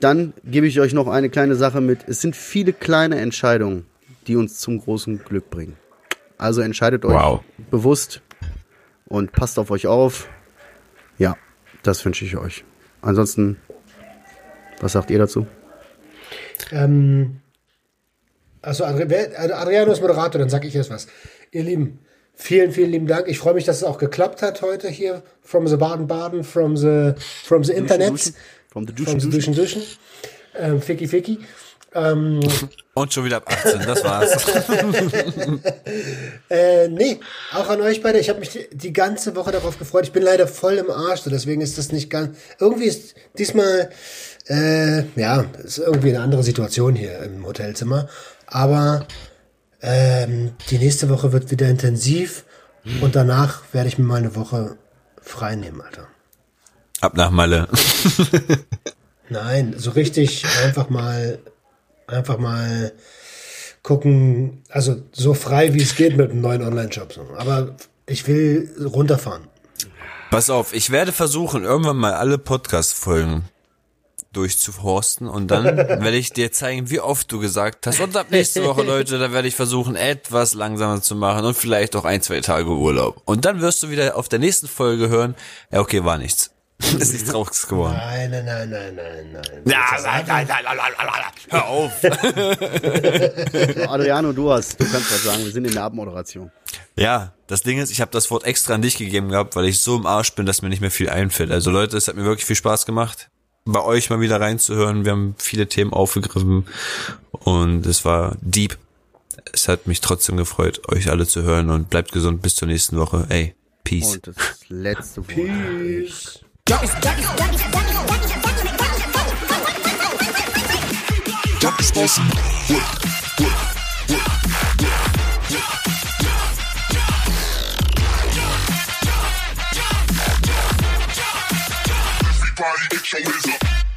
Dann gebe ich euch noch eine kleine Sache mit. Es sind viele kleine Entscheidungen, die uns zum großen Glück bringen. Also entscheidet euch Wow. bewusst und passt auf euch auf. Ja, das wünsche ich euch. Ansonsten, was sagt ihr dazu? Ähm, also also Adriano ist Moderator, dann sag ich jetzt was. Ihr Lieben, vielen, vielen lieben Dank. Ich freue mich, dass es auch geklappt hat heute hier. From the Baden-Baden, from the, from the Internet. Duschen. From the From Duschen, the Duschen. Duschen, Duschen. Ähm, Ficky, Ficky. Ähm, Und schon wieder ab 18, das war's. [laughs] Äh, nee, auch an euch beide. Ich habe mich die, die ganze Woche darauf gefreut. Ich bin leider voll im Arsch, so deswegen ist das nicht ganz. Irgendwie ist diesmal, äh, ja, ist irgendwie eine andere Situation hier im Hotelzimmer. Aber ähm, die nächste Woche wird wieder intensiv und danach werde ich mir mal eine Woche frei nehmen, Alter. Ab nach Malle. [laughs] Nein, so richtig einfach mal, einfach mal gucken, also so frei wie es geht mit einem neuen Online-Shop. Aber ich will runterfahren. Pass auf, ich werde versuchen, irgendwann mal alle Podcast-Folgen durchzuhorsten und dann [laughs] werde ich dir zeigen, wie oft du gesagt hast. Und ab nächste Woche, Leute, da werde ich versuchen, etwas langsamer zu machen und vielleicht auch ein, zwei Tage Urlaub. Und dann wirst du wieder auf der nächsten Folge hören, ja, okay, war nichts. [laughs] Ist nichts draus geworden. Nein, nein, nein, nein, nein, nein. Ja, nein, nein, nein, nein, nein, nein, hör auf. [laughs] Adriano, du hast, du kannst was sagen. Wir sind in der Abmoderation. Ja, das Ding ist, ich habe das Wort extra an dich gegeben gehabt, weil ich so im Arsch bin, dass mir nicht mehr viel einfällt. Also Leute, es hat mir wirklich viel Spaß gemacht, bei euch mal wieder reinzuhören. Wir haben viele Themen aufgegriffen und es war deep. Es hat mich trotzdem gefreut, euch alle zu hören und bleibt gesund bis zur nächsten Woche. Ey, peace. Und das letzte Wort. Peace. Jump, jump is awesome. Work, work, work, work. Everybody, get your hands up.